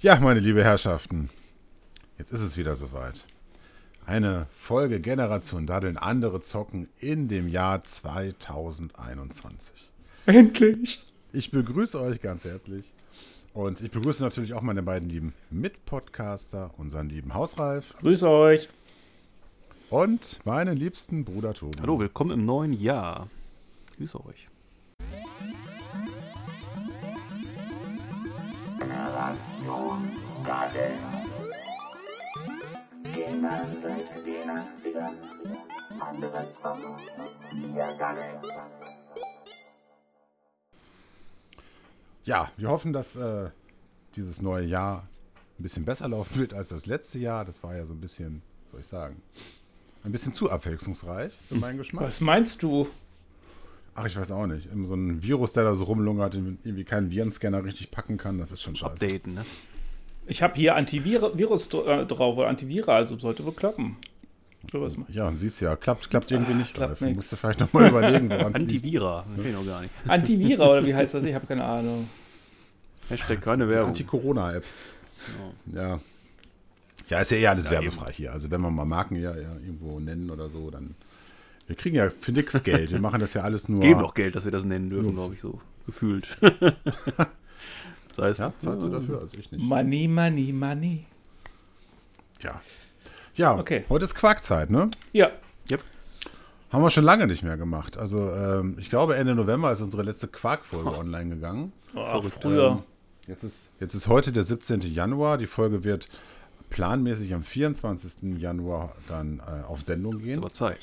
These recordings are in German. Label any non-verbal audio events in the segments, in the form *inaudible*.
Ja, meine liebe Herrschaften, jetzt ist es wieder soweit. Eine Folge Generation Daddeln, andere zocken in dem Jahr 2021. Endlich! Ich begrüße euch ganz herzlich und ich begrüße natürlich auch meine beiden lieben Mitpodcaster, unseren lieben Hausreif Grüße euch! und meinen liebsten Bruder Tobi. Hallo, willkommen im neuen Jahr. Grüße euch. Generation Dadel. Gamer seit den 80ern. Andere zocken. Wir daddeln. Ja, wir hoffen, dass äh, dieses neue Jahr ein bisschen besser laufen wird als das letzte Jahr. Das war ja so ein bisschen, soll ich sagen, ein bisschen zu abwechslungsreich für meinen Geschmack. Was meinst du? Ach, ich weiß auch nicht. Immer so ein Virus, der da so rumlungert, den irgendwie keinen Virenscanner richtig packen kann, das ist schon scheiße. Updaten, ne? Ich habe hier Antivirus äh, drauf oder Antivira, also sollte wohl klappen. So was mal. Ja, und siehst ja, klappt, klappt irgendwie nicht. klappt. Musst du vielleicht nochmal überlegen, woran. *laughs* Antivira, das kenn ich noch gar nicht. Antivira oder wie heißt das? Ich habe keine Ahnung. Hashtag keine Werbung. Anti-Corona-App. Ja. Ja, ist ja eh alles Ja, werbefrei hier. Also wenn wir mal Marken ja, ja irgendwo nennen oder so, dann. Wir kriegen ja für nix *laughs* Geld. Wir machen das ja alles nur. Geben doch Geld, dass wir das nennen dürfen, glaube ich, so gefühlt. *laughs* das heißt, Ja, zahlst du dafür? Also ich nicht. Money, money, money. Ja. Ja, Okay. heute ist Quarkzeit, ne? Ja, Haben wir schon lange nicht mehr gemacht. Also ähm, ich glaube Ende November ist unsere letzte Quark-Folge online gegangen. oh, früher. Ähm, jetzt, ist, jetzt ist heute der 17. Januar. Die Folge wird planmäßig am 24. Januar dann äh, auf Sendung ist gehen. aber Zeit.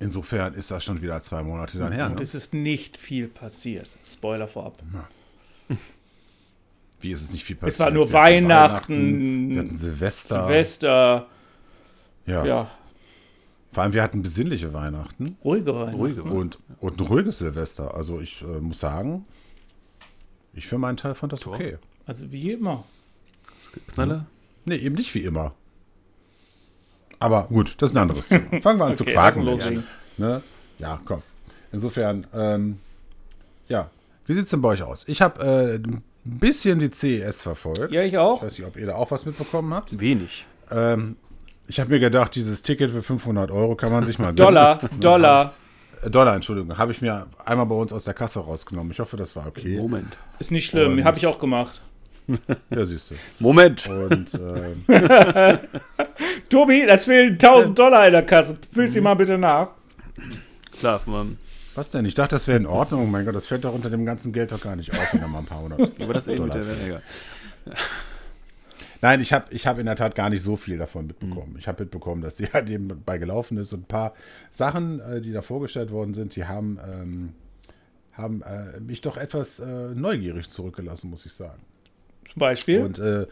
Insofern ist das schon wieder zwei Monate dann her. Und Ne? es ist nicht viel passiert. Spoiler vorab. Wie ist es nicht viel passiert? war nur Wir hatten Weihnachten, Wir hatten Silvester. Silvester, Ja. ja, Vor allem wir hatten besinnliche Weihnachten ruhige Weihnachten. Ruhige, und, und ein ruhiges Silvester. Also ich äh, muss sagen, ich für meinen Teil fand das okay. Also wie immer. Knaller? Nee, eben nicht wie immer. Aber gut, das ist ein anderes Thema. *laughs* Fangen wir an zu Okay, quaken. lass loslegen. Ne? Ja, komm. Insofern, ähm, ja. Wie sieht es denn bei euch aus? Ich habe äh, ein bisschen die CES verfolgt. Ja, ich Ich auch. weiß nicht, ob ihr da auch was mitbekommen habt. Wenig. Ähm, ich habe mir gedacht, dieses Ticket für 500 Euro kann man sich mal. Dollar, *laughs* Dollar. Äh, Dollar, Entschuldigung. Habe ich mir einmal bei uns aus der Kasse rausgenommen. Ich hoffe, das war okay. Moment. Ist nicht schlimm, habe ich auch gemacht. *laughs* Ja, siehst du. Moment. Und *laughs* ähm, Tobi, das fehlen 1000 Dollar in der Kasse. Füllst sie mal bitte nach. Klar, man. was denn? Ich dachte, das wäre in Ordnung. Mein Gott, das fällt doch unter dem ganzen Geld doch gar nicht auf, wenn da mal ein paar hundert. Aber das eben mit Dollar der egal. Nein, ich habe ich hab in der Tat gar nicht so viel davon mitbekommen. Ich habe mitbekommen, dass sie *laughs* halt eben bei gelaufen ist und ein paar Sachen, äh, die da vorgestellt worden sind, die haben, ähm, haben äh, mich doch etwas äh, neugierig zurückgelassen, muss ich sagen. Zum Beispiel. Und äh,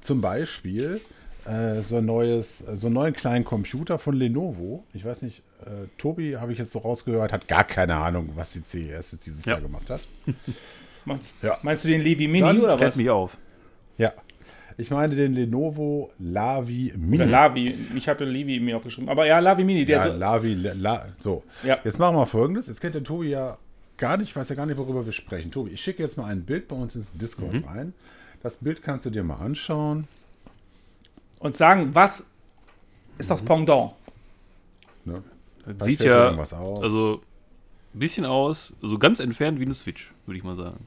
zum Beispiel äh, so ein neues, so einen neuen kleinen Computer von Lenovo. Ich weiß nicht, äh, Tobi, habe ich jetzt so rausgehört, hat gar keine Ahnung, was die CES jetzt dieses Ja. Jahr gemacht hat. *laughs* meinst, ja. meinst du den Levi Mini Dann oder was? mich auf. Ja. Ich meine den Lenovo Lavi Mini. Oder Lavi. Ich habe Levi mir aufgeschrieben. Aber ja, Lavi Mini, der ja, so. Lavi, La, La, so. Ja. Jetzt machen wir folgendes. Jetzt kennt der Tobi ja gar nicht, weiß ja gar nicht, worüber wir sprechen. Tobi, ich schicke jetzt mal ein Bild bei uns ins Discord Mhm. rein. Das Bild kannst du dir mal anschauen. Und sagen, was ist das Pendant? Ne? Das sieht ja also ein bisschen aus, so ganz entfernt wie eine Switch, würde ich mal sagen.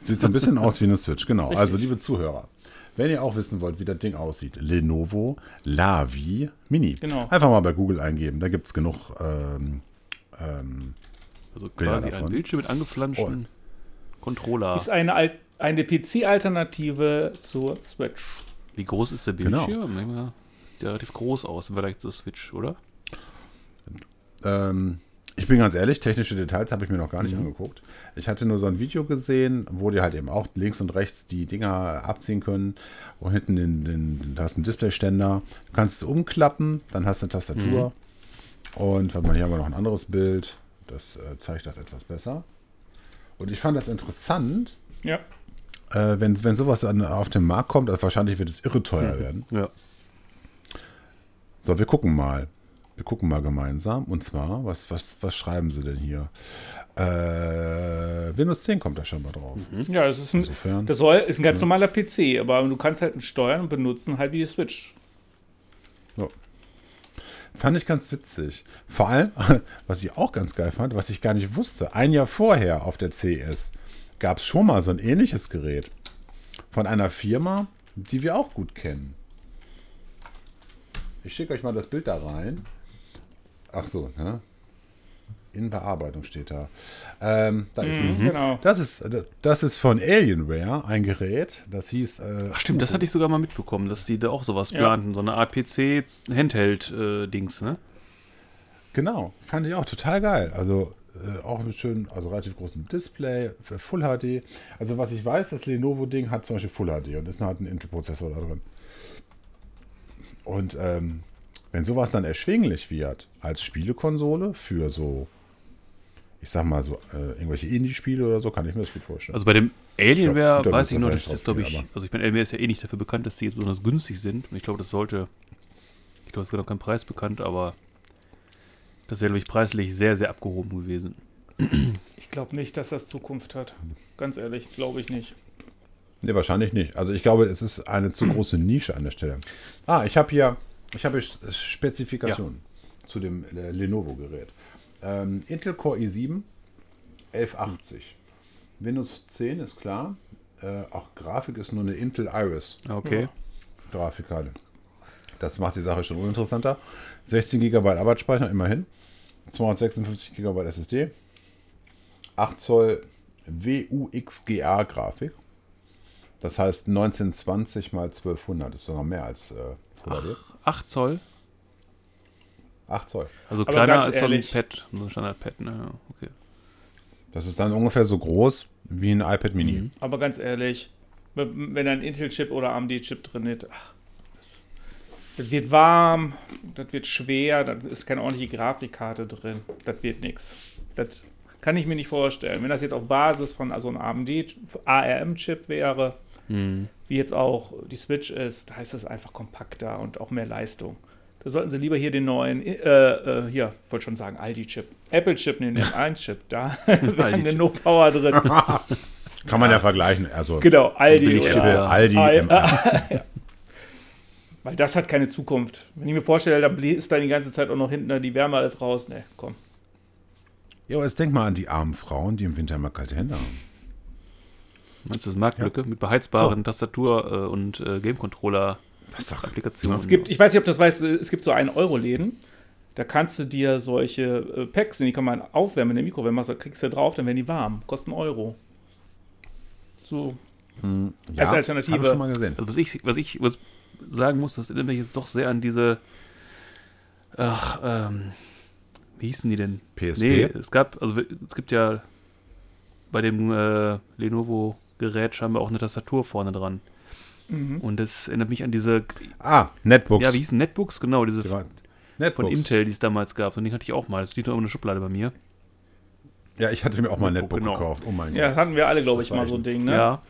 Sieht so ein bisschen aus wie eine Switch, genau. Also, liebe Zuhörer, wenn ihr auch wissen wollt, wie das Ding aussieht, Lenovo Lavi Mini. Genau. Einfach mal bei Google eingeben, da gibt es genug. Ähm, ähm, Also quasi davon. ein Bildschirm mit angeflanschten Controller. Ist eine, Al- eine PC-Alternative zur Switch. Wie groß ist der Genau. Bildschirm? Sieht der relativ groß aus im Vergleich zur Switch, oder? ähm, ich bin ganz ehrlich, technische Details habe ich mir noch gar nicht Mhm. angeguckt. Ich hatte nur so ein Video gesehen, wo die halt eben auch links und rechts die Dinger abziehen können. Und hinten den, den, da hast du einen Displayständer. Du kannst es umklappen, dann hast du eine Tastatur. Mhm. Und warte mal, hier haben wir noch ein anderes Bild. Das äh, zeigt das etwas besser. Und ich fand das interessant, Ja. Äh, wenn, wenn sowas an, auf den Markt kommt, also wahrscheinlich wird es irre Mhm. teuer werden. Ja. So, wir gucken mal. Wir gucken mal gemeinsam. Und zwar, was, was, was schreiben sie denn hier? Äh, Windows 10 kommt da schon mal drauf. Ja, das ist ein, Insofern. das soll, ist ein ganz normaler PC, aber du kannst halt ihn steuern und benutzen, halt wie die Switch. Ja. Fand ich ganz witzig. Vor allem, *laughs* was ich auch ganz geil fand, was ich gar nicht wusste, ein Jahr vorher auf der CS gab es schon mal so ein ähnliches Gerät von einer Firma, die wir auch gut kennen. Ich schicke euch mal das Bild da rein. Ach so, ne? In Bearbeitung steht da. Ähm, da ist es. Genau. Das ist, das ist von Alienware, ein Gerät. Das hieß. Äh, Ach stimmt, das hatte ich sogar mal mitbekommen, dass die da auch sowas Ja. planten. So eine Art PC-Handheld-Dings, ne? Genau, fand ich auch total geil. Also äh, auch mit schön, also relativ großem Display, für Full HD. Also was ich weiß, das Lenovo-Ding hat zum Beispiel Full HD und ist halt ein Intel-Prozessor da drin. Und ähm, wenn sowas dann erschwinglich wird als Spielekonsole für so, ich sag mal so, äh, irgendwelche Indie-Spiele oder so, kann ich mir das gut vorstellen. Also bei dem Alienware da weiß ich nur, dass das, glaube drauf ich, also ich meine, Alienware ist ja eh nicht dafür bekannt, dass die jetzt besonders günstig sind. Und ich glaube, das sollte, ich glaube, es ist noch kein Preis bekannt, aber das wäre, glaube ich, preislich sehr, sehr abgehoben gewesen. Ich glaube nicht, dass das Zukunft hat. Ganz ehrlich, glaube ich nicht. Nee, wahrscheinlich nicht. Also ich glaube, es ist eine zu große Nische an der Stelle. Ah, ich habe hier, ich habe Spezifikationen zu dem äh, Lenovo-Gerät. Ähm, Intel Core i7 1180. Windows 10 ist klar. Äh, auch Grafik ist nur eine Intel Iris Okay. Grafikkarte. Das macht die Sache schon uninteressanter. 16 GB Arbeitsspeicher, immerhin. 256 GB SSD. 8 Zoll WUXGA Grafik. Das heißt 1920 mal 1200. Das ist sogar mehr als äh, HD. 8 Zoll, 8 Zoll. also Aber kleiner als ehrlich- so ein Pad, so ein Standard-Pad, ne? Okay. Das ist dann ungefähr so groß wie ein iPad Mini. Mhm. Aber ganz ehrlich, wenn da ein Intel-Chip oder AMD-Chip drin ist, ach, das wird warm, das wird schwer, da ist keine ordentliche Grafikkarte drin. Das wird nichts. Das kann ich mir nicht vorstellen. Wenn das jetzt auf Basis von also einem AMD ARM-Chip wäre, Mhm. wie jetzt auch die Switch ist, da ist es einfach kompakter und auch mehr Leistung. Da sollten sie lieber hier den neuen, äh, äh, hier, wollte schon sagen, Aldi-Chip, Apple-Chip nehmen, *laughs* den M1-Chip, da *laughs* wäre Aldi-Chip. genug Power drin. *laughs* Kann man ja vergleichen. Also genau, Aldi Billig. Aldi, Ah, M- ja. Weil das hat keine Zukunft. Wenn ich mir vorstelle, da bläst dann die ganze Zeit auch noch hinten die Wärme alles raus. Ne, komm. Ja, aber jetzt denk mal an die armen Frauen, die im Winter immer kalte Hände haben. Meinst du das Marktlücke mit beheizbaren Tastatur äh, und äh, Game-Controller Das ist doch Applikationen? Es gibt, ich weiß nicht, ob du das weißt, es gibt so 1-Euro-Läden. Da kannst du dir solche äh, Packs, die kann man aufwärmen in der Mikrowelle, machst, du- kriegst du drauf, dann werden die warm. Kosten Euro. So. ja, als Alternative. Hab ich schon mal gesehen. Also was ich, was ich was sagen muss, das erinnert mich jetzt doch sehr an diese, ach, ähm, wie hießen die denn? PSP? Nee, es gab, also es gibt ja bei dem äh, Lenovo-Gerät scheinbar auch eine Tastatur vorne dran. Und das erinnert mich an diese, Ah, Netbooks. ja, wie hießen Netbooks? Genau, diese Die waren- von Netbooks. Intel, die es damals gab. Und den hatte ich auch mal. Das liegt noch in einer Schublade bei mir. Ja, ich hatte mir auch mal ein Netbook genau. gekauft. Oh mein Ja, Gott. hatten wir alle, glaube ich, Das mal so ein Ding, ne? Ja,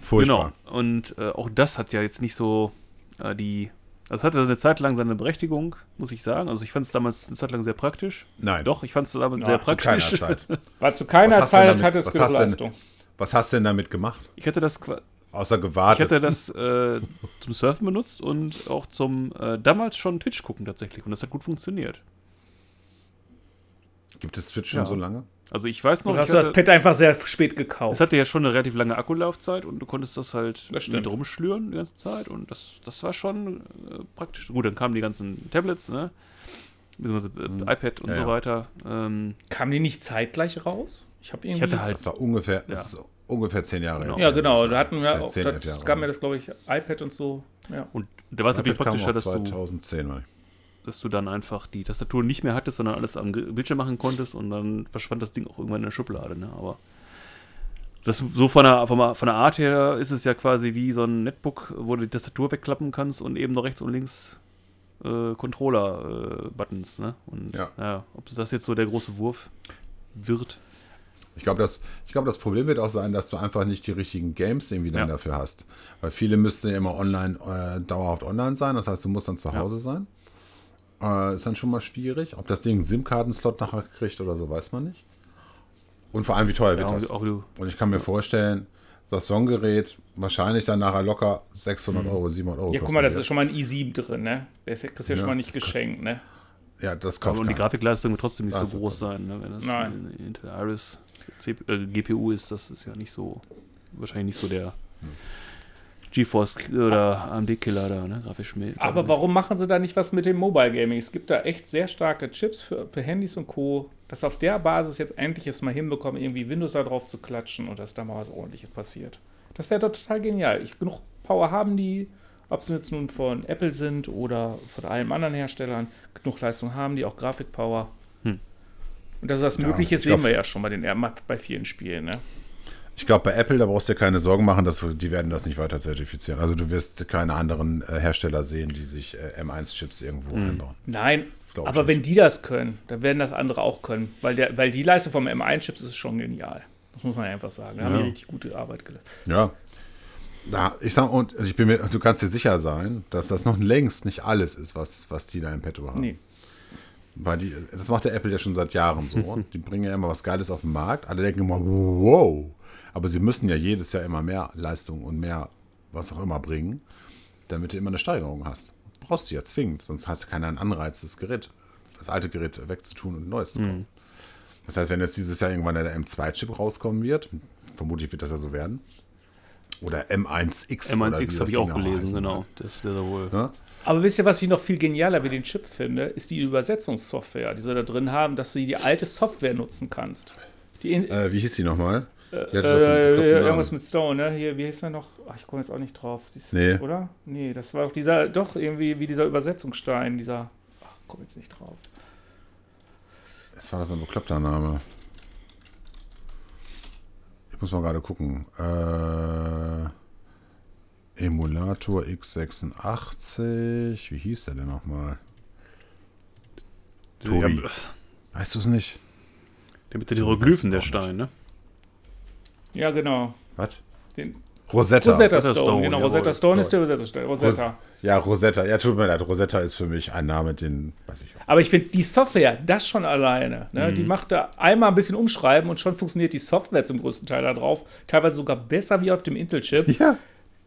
Furchtbar. Genau. Und äh, auch das hat ja jetzt nicht so äh, die. Also es hatte eine Zeit lang seine Berechtigung, muss ich sagen. Also ich fand es damals eine Zeit lang sehr praktisch. Nein. Doch, ich fand es damals Ja, sehr zu Zu keiner praktisch. Zeit. *laughs* War zu keiner Zeit damit- hat es was genug hast du denn- Leistung. Was hast du denn damit gemacht? Ich hatte das, Außer ich gewartet. hatte das äh, zum Surfen benutzt und auch zum äh, damals schon Twitch gucken tatsächlich. Und das hat gut funktioniert. Gibt es Twitch schon Ja. so lange? Also ich weiß noch, Oder ich hast du das hatte, Pad einfach sehr spät gekauft? es hatte ja schon eine relativ lange Akkulaufzeit und du konntest das halt Das mit rumschlüren die ganze Zeit. Und das, das war schon äh, praktisch. Gut, dann kamen die ganzen Tablets, ne? Beziehungsweise äh, iPad und Ja, so weiter. Ähm, Kamen die nicht zeitgleich raus? Ich habe ich irgendwie. hatte halt Das war ungefähr, Ja. das ist ungefähr zehn Jahre Genau. jetzt ja, genau. ich Da hatten wir auch. Das Jahre. gab mir das, glaube ich, iPad und so. Ja. Und da war es natürlich praktischer, dass du, 2010 mal. Dass du dann einfach die Tastatur nicht mehr hattest, sondern alles am Bildschirm machen konntest und dann verschwand das Ding auch irgendwann in der Schublade. Ne? Aber das so von der, von, der, von der Art her ist es ja quasi wie so ein Netbook, wo du die Tastatur wegklappen kannst und eben noch rechts und links äh, Controller-Buttons. ne? Und Ja. ja, ob das jetzt so der große Wurf wird. Ich glaube, das, ich glaub, das Problem wird auch sein, dass du einfach nicht die richtigen Games irgendwie dann Ja. dafür hast. Weil viele müssten ja immer online, äh, dauerhaft online sein. Das heißt, du musst dann zu Ja. Hause sein. Äh, ist dann schon mal schwierig. Ob das Ding einen SIM-Karten-Slot nachher kriegt oder so, weiß man nicht. Und vor allem, wie teuer wird Ja, das? auch du. Und ich kann mir vorstellen, das Songgerät wahrscheinlich dann nachher locker 600 Euro, 700 Euro Ja, guck mal, das wird. ist schon mal ein i7 drin, ne? Der ist ja, ja schon mal nicht das kann- geschenkt, ne? Ja, das kauft Aber und die. Grafikleistung wird trotzdem nicht Das so ist groß sein, ne? wenn das Nein. eine Intel Iris CPU, äh, GPU ist. Das ist ja nicht so, wahrscheinlich nicht so der GeForce oder AMD-Killer da, ne? Grafisch mehr. Aber warum machen sie da nicht was mit dem Mobile Gaming? Es gibt da echt sehr starke Chips für, für Handys und Co., dass auf der Basis jetzt endlich es mal hinbekommen, irgendwie Windows da drauf zu klatschen und dass da mal was ordentliches passiert. Das wäre doch total genial. Ich, genug Power haben die, ob sie jetzt nun von Apple sind oder von allen anderen Herstellern, genug Leistung haben die, auch Grafikpower. Hm. Und dass das Ja, möglich ist, ich sehen glaub- wir ja schon bei, den, bei vielen Spielen. Ne? Ich glaube, bei Apple, da brauchst du dir keine Sorgen machen, dass die werden das nicht weiter zertifizieren. Also du wirst keine anderen äh, Hersteller sehen, die sich äh, M1-Chips irgendwo Mhm. einbauen. Nein, aber wenn die das können, dann werden das andere auch können. Weil, der, weil die Leistung vom M1-Chips ist schon genial. Das muss man ja einfach sagen. Da haben Ja. die richtig gute Arbeit geleistet. Ja. Na, ich sag, und ich bin mir, du kannst dir sicher sein, dass das noch längst nicht alles ist, was, was die da im Petto haben. Nee. Weil die, das macht der Apple ja schon seit Jahren so. *laughs* die bringen ja immer was Geiles auf den Markt. Alle denken immer, wow. Aber sie müssen ja jedes Jahr immer mehr Leistung und mehr was auch immer bringen, damit du immer eine Steigerung hast. Brauchst du ja zwingend, sonst hast du keinen Anreiz, das Gerät, das alte Gerät wegzutun und ein neues zu kaufen. Das heißt, wenn jetzt dieses Jahr irgendwann der M2-Chip rauskommen wird, vermutlich wird das ja so werden. Oder M1X. oder wie M1X das habe ich auch gelesen, heißen genau. mag. Das der da wohl. Ne? Aber wisst ihr, was ich noch viel genialer wie den Chip finde, ist die Übersetzungssoftware, die sie da drin haben, dass du die alte Software nutzen kannst. Die Äh, wie hieß die nochmal? Die äh, so Namen. irgendwas mit Stone, ne? Hier, wie heißt der noch? Ach, ich komme jetzt auch nicht drauf. Dies, Nee. Oder? Nee, das war doch dieser, doch irgendwie wie dieser Übersetzungsstein, dieser. Ach, komm jetzt nicht drauf. Jetzt war das ein bekloppter Name. Ich muss mal gerade gucken. Äh, Emulator x86. Wie hieß der denn nochmal? Tobi. Ja, Weißt du es nicht? der mit den Hieroglyphen, der auch nicht. Stein, ne? Ja, genau. Was? Den Rosetta. Rosetta Rosetta Stone, Stone, genau. jawohl. Rosetta Stone ist der Übersetzungsstein. Rosetta. Ja, Rosetta. Ja, tut mir leid. Rosetta ist für mich ein Name, den weiß ich auch. Aber ich finde die Software, das schon alleine, ne, Mhm. die macht da einmal ein bisschen umschreiben und schon funktioniert die Software zum größten Teil da drauf. Teilweise sogar besser wie auf dem Intel-Chip. Ja.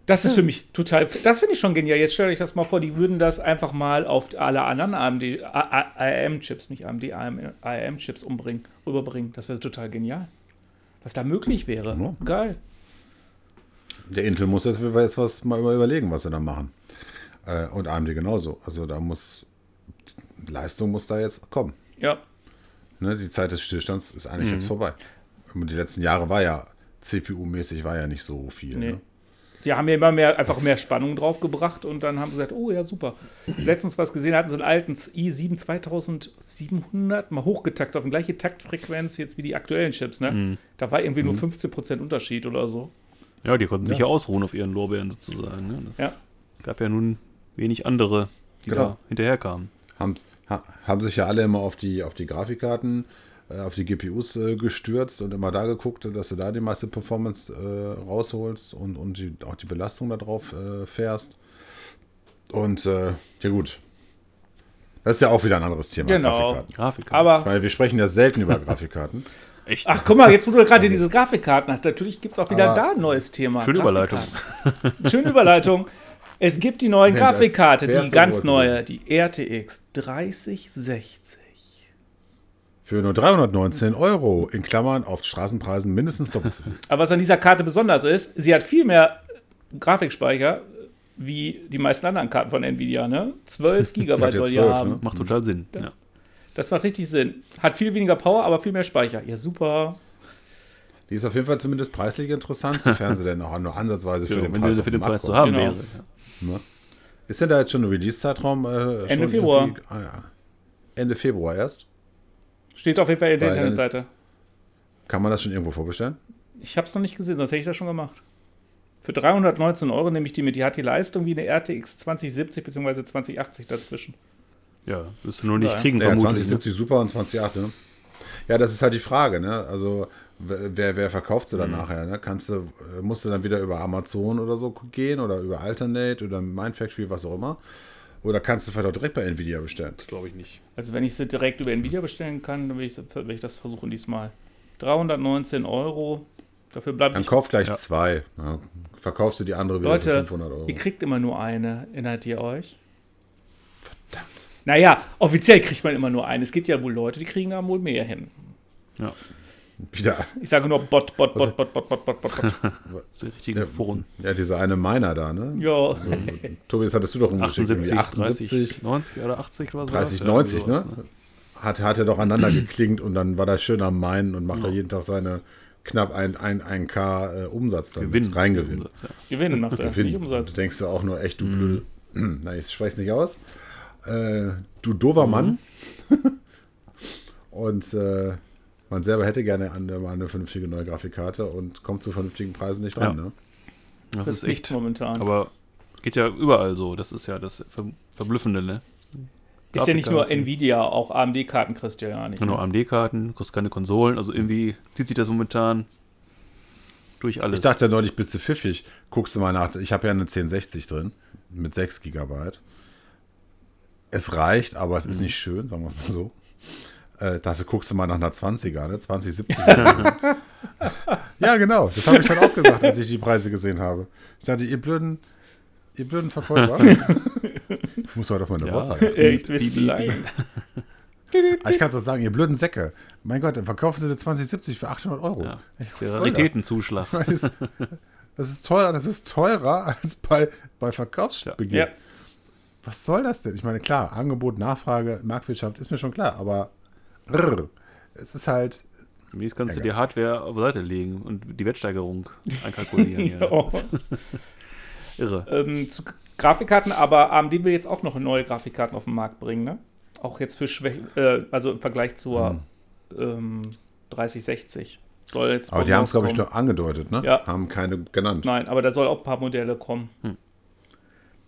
Das ist für mich total, das finde ich schon genial. Jetzt stellt euch das mal vor, die würden das einfach mal auf alle anderen AMD, ARM-Chips, nicht AMD, ARM-Chips umbringen, rüberbringen. Das wäre total genial. Was da möglich wäre. Ja. Geil. Der Intel muss jetzt, jetzt was mal überlegen, was sie da machen. Äh, und AMD genauso. Also da muss Leistung muss da jetzt kommen. Ja. Ne, die Zeit des Stillstands ist eigentlich Mhm. jetzt vorbei. Und die letzten Jahre war ja CPU-mäßig war ja nicht so viel. Nee. Ne? Die haben ja immer mehr, einfach mehr Spannung draufgebracht und dann haben sie gesagt, oh ja, super. Letztens was gesehen, hatten sie einen alten i7 2700 mal hochgetaktet auf die gleiche Taktfrequenz jetzt wie die aktuellen Chips, ne? Mhm. Da war irgendwie nur 15% Unterschied oder so. Ja, die konnten sich ja ausruhen auf ihren Lorbeeren sozusagen. Ne? Das Ja. gab ja nun wenig andere, die Genau. da hinterherkamen. Haben, ha, haben sich ja alle immer auf die, auf die Grafikkarten, äh, auf die GPUs äh, gestürzt und immer da geguckt, dass du da die meiste Performance äh, rausholst und, und die, auch die Belastung da drauf äh, fährst. Und äh, ja gut. Das ist ja auch wieder ein anderes Thema. Genau. Grafikkarten. Grafik. Aber, Weil wir sprechen ja selten über Grafikkarten. *laughs* echt. ach guck mal, jetzt wo du gerade diese Grafikkarten hast, natürlich gibt es auch wieder Aber- da ein neues Thema. Schöne Überleitung. Grafikkarten. *laughs* Schöne Überleitung. Es gibt die neue Grafikkarte, die ganz neue, die RTX 3060. Für nur 319 Euro, in Klammern auf Straßenpreisen mindestens doppelt so viel. Aber was an dieser Karte besonders ist, sie hat viel mehr Grafikspeicher wie die meisten anderen Karten von Nvidia. Ne? 12 *laughs* Gigabyte ja soll die 12, haben. ne? Macht total Sinn. Ja. Das macht richtig Sinn. Hat viel weniger Power, aber viel mehr Speicher. Ja, super. Die ist auf jeden Fall zumindest preislich interessant, sofern sie *laughs* denn auch nur ansatzweise für Genau, den wenn Preis, für den Preis zu haben Genau. wäre. Ja. Ne? Ist denn da jetzt schon ein Release-Zeitraum? Äh, Ende schon Februar. Ah, ja. Ende Februar erst. Steht auf jeden Fall in der Internetseite. Kann man das schon irgendwo vorbestellen? Ich habe es noch nicht gesehen, sonst hätte ich das schon gemacht. Für 319 Euro nehme ich die mit. Die hat die Leistung wie eine RTX 2070 bzw. 2080 dazwischen. ja, wirst du nur nicht Ja. kriegen, Ja, vermutlich. ne? 2070 super und 2008, ne? Ja, das ist halt die Frage, ne? Also, wer, wer verkauft sie dann Mhm. nachher? Ne? Kannst du, musst du dann wieder über Amazon oder so gehen oder über Alternate oder Mindfactory, was auch immer? Oder kannst du vielleicht auch direkt bei Nvidia bestellen? Glaube ich nicht. Also wenn ich sie direkt über Nvidia bestellen kann, dann will ich, will ich das versuchen diesmal. 319 Euro. Dafür bleibe Dann ich. kauf gleich Ja. zwei. Ja, verkaufst du die andere wieder für Leute, 500 Euro. ihr kriegt immer nur eine. Erinnert ihr euch? Verdammt. Naja, offiziell kriegt man immer nur eine. Es gibt ja wohl Leute, die kriegen da wohl mehr hin. Ja, Wieder. Ich sage nur Bot, Bot, Bot, Bot, Bot, Bot, Bot, Bot, Bot. das ist der richtige Phone. Ja, dieser eine Miner da, ne? Ja. Tobi, das hattest du doch umgeschickt. 78, irgendwie 30, 90 oder 80 oder so. 30, Ja, 90, irgendwie ne? sowas, Hat, hat er doch aneinander geklingt und dann war er schön am Meinen und macht da jeden Tag seine knapp ein, ein, ein K äh, Umsatz damit Gewinn. reingewinn. Umsatz, ja. Gewinnen macht er, nicht Gewinn. Umsatz. Du denkst ja auch nur echt, du blöde. *clears throat* Na, ich spreche nicht aus. Äh, du dover Mann. *laughs* und äh, man selber hätte gerne eine, mal eine vernünftige neue Grafikkarte und kommt zu vernünftigen Preisen nicht dran. Ja. Ne? Das, Das ist ist echt. momentan. Aber geht ja überall so. Das ist ja das Ver Verblüffende, ne? ist ja nicht nur. Nvidia, auch AMD-Karten kriegst du ja gar nicht. Genau, AMD-Karten, du kriegst keine Konsolen. Also irgendwie zieht sich das momentan durch alles. Ich dachte ja neulich, bist du pfiffig. Guckst du mal nach. Ich habe ja eine 1060 drin mit 6 GB. Es reicht, aber es ist Mhm. nicht schön, sagen wir es mal so. Äh, dachte, guckst du mal nach einer 20er, ne? 2070. *laughs* ja, genau. Das habe ich dann auch gesagt, als ich die Preise gesehen habe. Ich dachte, ihr blöden, ihr blöden Verkäufer. ich *laughs* muss heute auf meine Ja. Wortwahl. Echt. Aber ich kann es doch sagen, ihr blöden Säcke. Mein Gott, dann verkaufen sie eine 2070 für 800 Euro. ja, Ey, das das? Raritätenzuschlag. Das ist, das ist teurer, das ist teurer als bei, bei Verkaufsbeginn. Ja. Was soll das denn? Ich meine, klar, Angebot, Nachfrage, Marktwirtschaft ist mir schon klar, aber es ist halt, Wie kannst du die Hardware auf Seite legen und die Wertsteigerung einkalkulieren? ja, *laughs* Ja. das ist *laughs* irre. ähm, zu Grafikkarten, aber AMD will jetzt auch noch neue Grafikkarten auf den Markt bringen, ne? Auch jetzt für Schwäche, äh, also im Vergleich zur ähm, 3060. Soll jetzt aber die haben es, glaube ich, nur angedeutet, ne? Ja. Haben keine genannt. Nein, aber da soll auch ein paar Modelle kommen. Hm.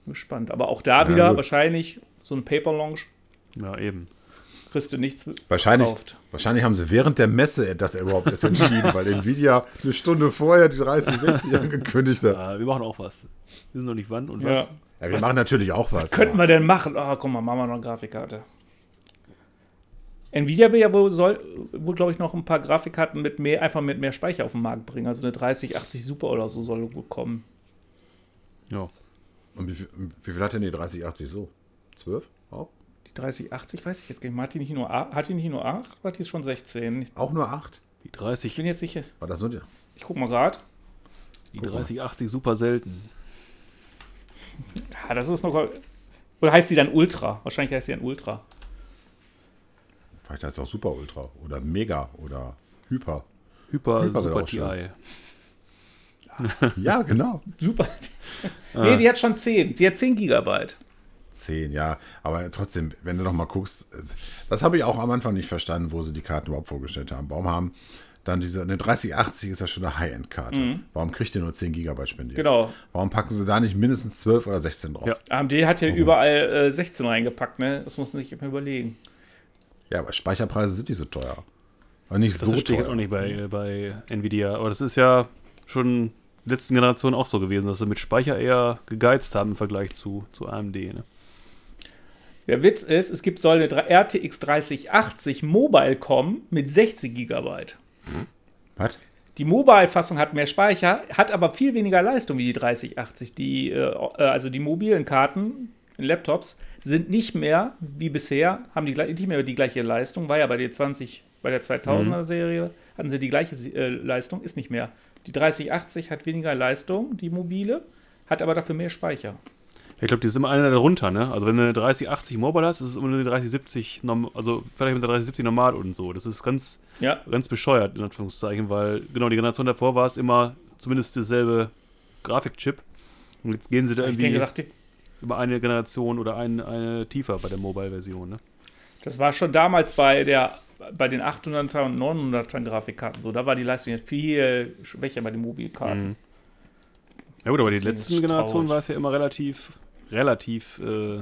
Gespannt. Aber auch da Ja, wieder gut. wahrscheinlich so ein Paper Launch Ja, eben. Kriegst du nichts Wahrscheinlich, gekauft. wahrscheinlich haben sie während der Messe das überhaupt erst entschieden, weil Nvidia eine Stunde vorher die 3060 *laughs* angekündigt hat. Äh, wir machen auch was. Wir wissen noch nicht wann und Ja. was. Ja, wir machen natürlich auch was. Könnten wir denn machen? Ah, guck mal, machen wir noch eine Grafikkarte. Nvidia will ja wohl, soll, wohl glaube ich, noch ein paar Grafikkarten mit mehr, einfach mit mehr Speicher auf den Markt bringen. Also eine 3080 Super oder so soll wohl kommen. Ja. Und wie viel, wie viel hat denn die 3080 so? 12? Auch? Die 3080 weiß ich jetzt gar nicht. Hat die nicht nur, hat die nicht nur 8 oder hat die schon 16? Ich Auch nur 8? Die ich 30, bin jetzt sicher. War das so? die- Ich guck mal gerade. die guck mal. 3080 super selten. Ja, das ist noch. Oder heißt die dann Ultra? Wahrscheinlich heißt die dann Ultra. Vielleicht heißt es auch Super Ultra oder Mega oder Hyper. Hyper, Hyper super auch schön. TI. Ja, genau. *laughs* Super. Ah. Nee, die hat schon 10. Die hat 10 Gigabyte. 10, ja. Aber trotzdem, wenn du noch mal guckst, das habe ich auch am Anfang nicht verstanden, wo sie die Karten überhaupt vorgestellt haben. Warum haben dann diese, eine 3080 ist ja schon eine High-End-Karte. Warum kriegt ihr nur 10 Gigabyte spendiert? Mhm. Genau. Warum packen sie da nicht mindestens 12 oder 16 drauf? Ja. AMD hat ja überall äh, 16 reingepackt, ne? Das muss man sich immer überlegen. Ja, aber Speicherpreise sind nicht so teuer. Und nicht Das so ich teuer. auch nicht bei, bei Nvidia. Aber das ist ja schon in der letzten Generation auch so gewesen, dass sie mit Speicher eher gegeizt haben im Vergleich zu, zu AMD. Ne? Der Witz ist, es gibt soll eine 3 RTX 3080 Mobile kommen mit 60 Gigabyte. Was? Die Mobile-Fassung hat mehr Speicher, hat aber viel weniger Leistung wie die 3080. Die, äh, äh, also die mobilen Karten in Laptops sind nicht mehr wie bisher, haben die nicht mehr die gleiche Leistung. War ja bei der 20, bei der 2000er Serie hatten sie die gleiche äh, Leistung, ist nicht mehr. Die 3080 hat weniger Leistung, die mobile, hat aber dafür mehr Speicher. Ich glaube, die ist immer einer darunter, ne? Also wenn du eine 3080 Mobile hast, ist es immer eine 3070, norm- also vielleicht mit der 3070 normal und so. Das ist ganz, Ja, ganz bescheuert, in Anführungszeichen, weil genau die Generation davor war es immer zumindest dasselbe Grafikchip. Und jetzt gehen sie da irgendwie denke, über eine Generation oder eine, eine tiefer bei der Mobile-Version, ne? Das war schon damals bei der bei den 800er und 900er Grafikkarten so. Da war die Leistung jetzt viel schwächer bei den Mobilkarten. Mhm. Ja gut, aber die letzten Generationen war es ja immer relativ, relativ äh,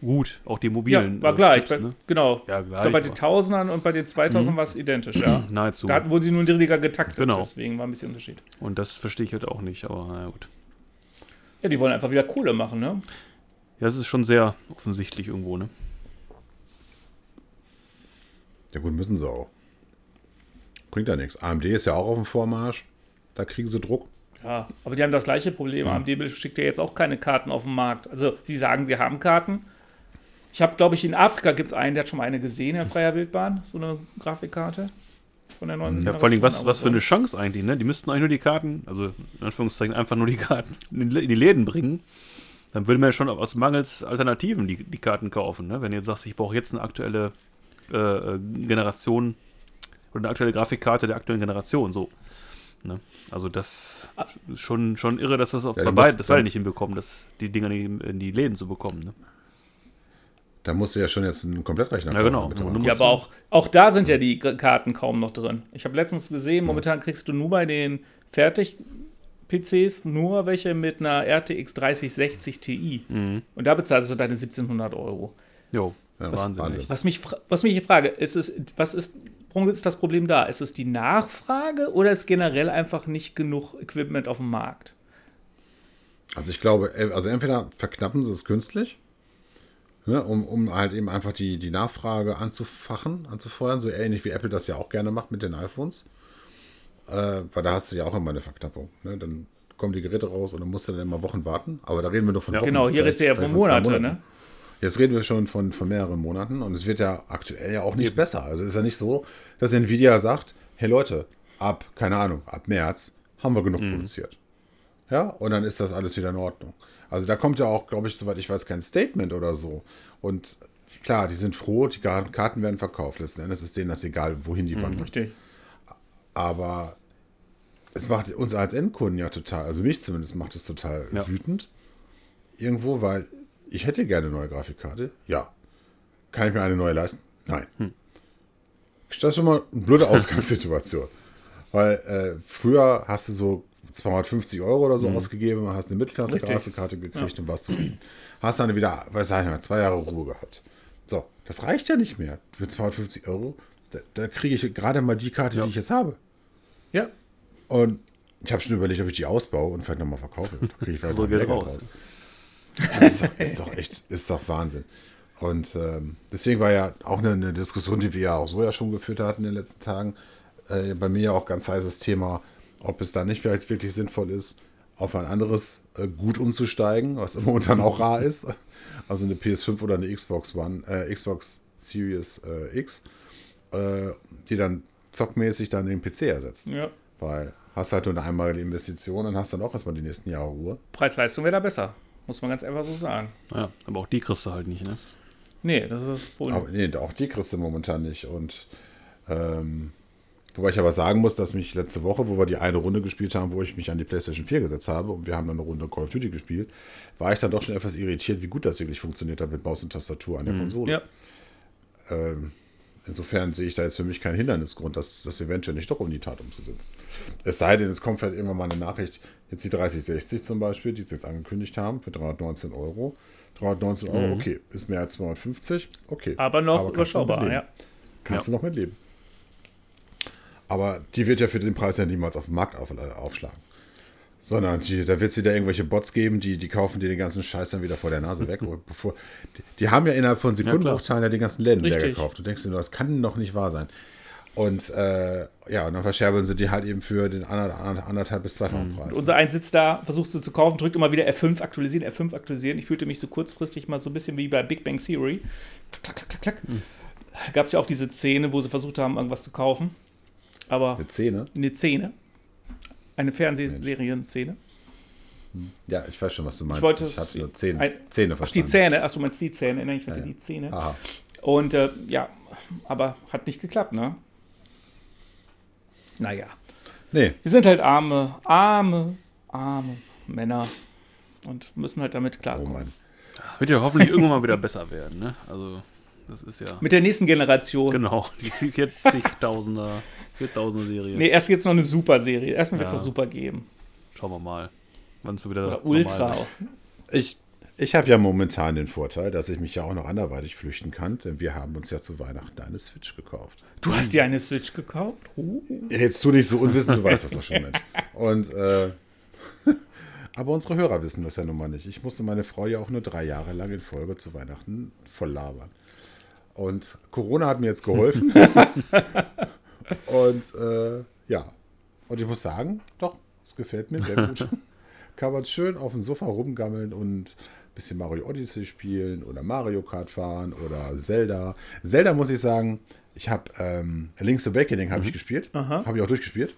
gut. Auch die mobilen Ja, war äh, gleich. Chips, bei, ne? Genau. Ja, Ich gleich. glaube, bei den 1000ern und bei den 2000ern war es identisch, ja. nahezu. Da hatten, wurden sie nur niedriger getaktet, Genau. deswegen war ein bisschen Unterschied. Und das verstehe ich halt auch nicht, aber naja gut. Ja, die wollen einfach wieder Kohle machen, ne? Ja, es ist schon sehr offensichtlich irgendwo, ne? Ja gut, müssen sie auch. Bringt ja nichts. AMD ist ja auch auf dem Vormarsch. Da kriegen sie Druck. Ja, aber die haben das gleiche Problem. AMD schickt ja jetzt auch keine Karten auf den Markt. Also, sie sagen, sie haben Karten. Ich habe, glaube ich, in Afrika gibt es einen, der hat schon mal eine gesehen, in freier Wildbahn, so eine Grafikkarte von der neuen Ja, vor allem, was, was für eine Chance eigentlich, ne? Die müssten eigentlich nur die Karten, also in Anführungszeichen einfach nur die Karten in die Läden bringen. Dann würde man ja schon aus mangels Alternativen die, die Karten kaufen, ne? Wenn du jetzt sagst, ich brauche jetzt eine aktuelle äh, äh, Generation oder eine aktuelle Grafikkarte der aktuellen Generation, so. Ne? Also das ist schon, schon irre, dass das auf Ja, bei beiden, das beide nicht hinbekommen, dass die Dinger in die, in die Läden zu bekommen. Ne? Da musst du ja schon jetzt einen Komplettrechner Ja, genau. du Ja, aber auch, auch da sind ja die Karten kaum noch drin. Ich habe letztens gesehen, momentan kriegst du nur bei den Fertig-PCs nur welche mit einer RTX 3060 Ti. Mhm. Und da bezahlst du deine 1700 Euro. Jo, Ja, das ist Wahnsinn. Was mich, was mich hier frage, ist es, was ist, ist das Problem da? Ist es die Nachfrage oder ist generell einfach nicht genug Equipment auf dem Markt? Also ich glaube, äh, also entweder verknappen sie es künstlich, ne, um, um halt eben einfach die, die Nachfrage anzufachen, anzufeuern, so ähnlich wie Apple das ja auch gerne macht mit den iPhones. Äh, weil da hast du ja auch immer eine Verknappung. Ne? Dann kommen die Geräte raus und dann musst du dann immer Wochen warten. Aber da reden wir nur von Wochen. Genau, hier redet ihr ja von Monate, Monaten. ne? Jetzt reden wir schon von, von mehreren Monaten und es wird ja aktuell ja auch nicht besser. Also ist ja nicht so, dass Nvidia sagt, hey Leute, ab, keine Ahnung, ab März haben wir genug produziert. Ja, und dann ist das alles wieder in Ordnung. Also da kommt ja auch, glaube ich, soweit ich weiß, kein Statement oder so. Und klar, die sind froh, die Karten werden verkauft. Letzten Endes ist denen das egal, wohin die wandern. Richtig. Aber es macht uns als Endkunden ja total, also mich zumindest macht es total Ja. wütend. Irgendwo, weil ich hätte gerne eine neue Grafikkarte. Ja. Kann ich mir eine neue leisten? Nein. Das ist schon mal eine blöde Ausgangssituation. *laughs* weil äh, früher hast du so 250 Euro oder so ausgegeben, hast eine Mittelklasse-Grafikkarte gekriegt und warst zufrieden. Hast dann wieder, weiß ich nicht, zwei Jahre Ruhe gehabt. So, das reicht ja nicht mehr. Für 250 Euro, da, da kriege ich gerade mal die Karte, die ich jetzt habe. Ja. Und ich habe schon überlegt, ob ich die ausbaue und vielleicht nochmal verkaufe. Da kriege ich *laughs* vielleicht So noch Geld mehr raus. *laughs* Ist, doch, ist doch echt, ist doch Wahnsinn. Und ähm, deswegen war ja auch eine, eine Diskussion, die wir ja auch so ja schon geführt hatten in den letzten Tagen, äh, bei mir ja auch ganz heißes Thema, ob es da nicht vielleicht wirklich sinnvoll ist, auf ein anderes äh, Gut umzusteigen, was momentan auch rar ist. Also eine PS5 oder eine Xbox One, äh, Xbox Series äh, X, äh, die dann zockmäßig dann den PC ersetzt. ja. Weil hast halt nur eine einmalige Investition und hast dann auch erstmal die nächsten Jahre Ruhe. Preis-Leistung wäre da besser. Muss man ganz einfach so sagen. Ja, aber auch die kriegst du halt nicht, ne? Nee, das ist das Problem. Aber nee, auch die kriegst du momentan nicht. Und ähm, wobei ich aber sagen muss, dass mich letzte Woche, wo wir die eine Runde gespielt haben, wo ich mich an die PlayStation 4 gesetzt habe und wir haben dann eine Runde Call of Duty gespielt, war ich dann doch schon etwas irritiert, wie gut das wirklich funktioniert hat mit Maus und Tastatur an der Konsole. ja. Ähm, insofern sehe ich da jetzt für mich keinen Hindernisgrund, das, das eventuell nicht doch um die Tat umzusetzen. Es sei denn, es kommt vielleicht irgendwann mal eine Nachricht, jetzt die 3060 zum Beispiel, die sie jetzt angekündigt haben, für 319 Euro. 319 Euro, okay, ist mehr als 250, okay. Aber noch du überschaubar, ja. Kannst du noch mitleben. Aber die wird ja für den Preis ja niemals auf dem Markt auf, äh, aufschlagen. Sondern die, da wird es wieder irgendwelche Bots geben, die, die kaufen dir den ganzen Scheiß dann wieder vor der Nase weg. *laughs* Bevor, die, die haben ja innerhalb von Sekundenbruchteilen ja, den ganzen Läden leer gekauft. Du denkst dir, nur, das kann doch nicht wahr sein. Und äh, ja, und dann verscherbeln sie die halt eben für den ander, ander, anderthalb bis zweifachen Preis. Unser ein sitzt da, versucht sie zu kaufen, drückt immer wieder F5 aktualisieren, F5 aktualisieren. Ich fühlte mich so kurzfristig mal so ein bisschen wie bei Big Bang Theory. Klack, klack, klack, klack. Gab es ja auch diese Szene, wo sie versucht haben, irgendwas zu kaufen. Aber Mit Zähne? eine Szene. Eine Fernsehserienszene. Ja, ich weiß schon, was du meinst. Ich wollte ich hatte nur Zähne, ein- Zähne Ach, die verstanden. Zähne. Ach, du meinst die Zähne. Nein, ich meinte Ja, ja. die Zähne. Aha. Und äh, ja, aber hat nicht geklappt, ne? Naja. Nee, Wir sind halt arme, arme, arme Männer und müssen halt damit oh klarkommen. Mann. Wird ja hoffentlich irgendwann mal wieder besser werden, ne? Also, das ist ja. Mit der nächsten Generation. Genau, die 40.000er, 4000er Serie. Nee, erst gibt es noch eine Super-Serie. Erstmal wird es Ja. noch Super geben. Schauen wir mal, wann es wieder Oder Ultra. Ich, ich habe ja momentan den Vorteil, dass ich mich ja auch noch anderweitig flüchten kann, denn wir haben uns ja zu Weihnachten eine Switch gekauft. Du hast dir eine Switch gekauft? Uh. Jetzt tu nicht so unwissend, du weißt das doch schon, *laughs* Mensch. Und, äh, *laughs* aber unsere Hörer wissen das ja nun mal nicht. Ich musste meine Frau ja auch nur drei Jahre lang in Folge zu Weihnachten voll labern. Und Corona hat mir jetzt geholfen. *laughs* Und äh, ja, und ich muss sagen, doch, es gefällt mir sehr gut. Kann man schön auf dem Sofa rumgammeln und bisschen Mario Odyssey spielen oder Mario Kart fahren oder Zelda. Zelda muss ich sagen, ich habe ähm, Link's Awakening habe ich gespielt, habe ich auch durchgespielt.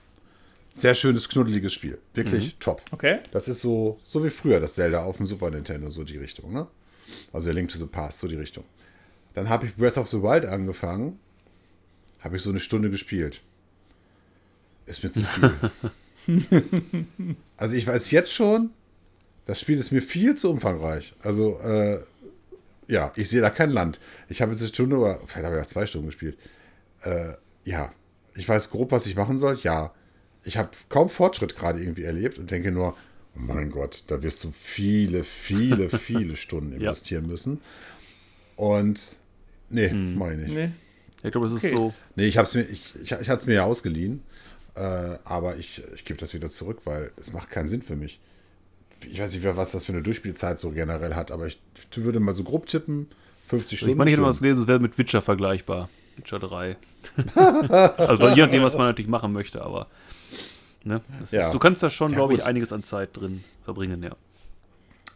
Sehr schönes, knuddeliges Spiel. Wirklich top. Okay. Das ist so, so wie früher das Zelda auf dem Super Nintendo, so die Richtung, ne? Also der Link to the Past, so die Richtung. Dann habe ich Breath of the Wild angefangen. Habe ich so eine Stunde gespielt. Ist mir zu viel. *laughs* also ich weiß jetzt schon, das Spiel ist mir viel zu umfangreich. Also, äh, ja, ich sehe da kein Land. Ich habe jetzt eine Stunde oder vielleicht habe ich auch zwei Stunden gespielt. Äh, ja, ich weiß grob, was ich machen soll. Ja, ich habe kaum Fortschritt gerade irgendwie erlebt und denke nur, oh mein Gott, da wirst du viele, viele, *laughs* viele Stunden investieren müssen. Und nee, meine ich. Nee. Ich glaube, das ist Okay. so. Nee, ich hab's mir, ich, ich, ich hatte es mir ja ausgeliehen, äh, aber ich, ich gebe das wieder zurück, weil es macht keinen Sinn für mich. Ich weiß nicht, wer- was das für eine Durchspielzeit so generell hat, aber ich würde mal so grob tippen, 50 Stunden. Ich meine, ich hätte mal was gelesen, es wäre mit Witcher vergleichbar. Witcher 3. *laughs* also je nachdem, was man natürlich machen möchte, aber. Ne? Das Ja. ist, du kannst da schon, Ja, glaube ich, gut. einiges an Zeit drin verbringen, ja.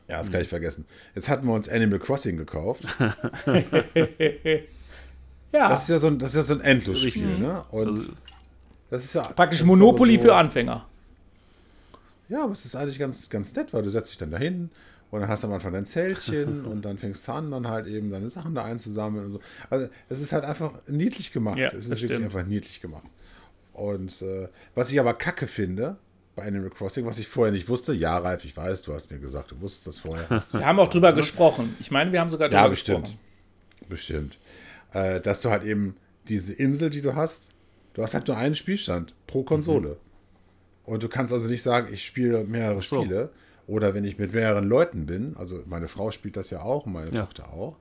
Ja, das kann ich vergessen. Jetzt hatten wir uns Animal Crossing gekauft. *laughs* Ja, Das ist ja so ein, das ist ja so ein Endlosspiel, ne? Und Also, das ist ja praktisch Monopoly so- für Anfänger. Ja, aber es ist eigentlich ganz, ganz nett, weil du setzt dich dann dahin und dann hast du am Anfang dein Zeltchen *laughs* und dann fängst du an, dann halt eben deine Sachen da einzusammeln und so. Also es ist halt einfach niedlich gemacht. Ja, es ist wirklich stimmt. einfach niedlich gemacht. Und äh, was ich aber kacke finde bei Animal Crossing, was ich vorher nicht wusste, ja, Ralf, ich weiß, du hast mir gesagt, du wusstest das vorher. *laughs* Wir haben auch drüber gesprochen. Ich meine, wir haben sogar drüber ja, bestimmt. gesprochen. Bestimmt. Äh, dass du halt eben diese Insel, die du hast, du hast halt nur einen Spielstand pro Konsole. Und du kannst also nicht sagen, ich spiele mehrere so. Spiele. Oder wenn ich mit mehreren Leuten bin, also meine Frau spielt das ja auch und meine Ja. Tochter auch.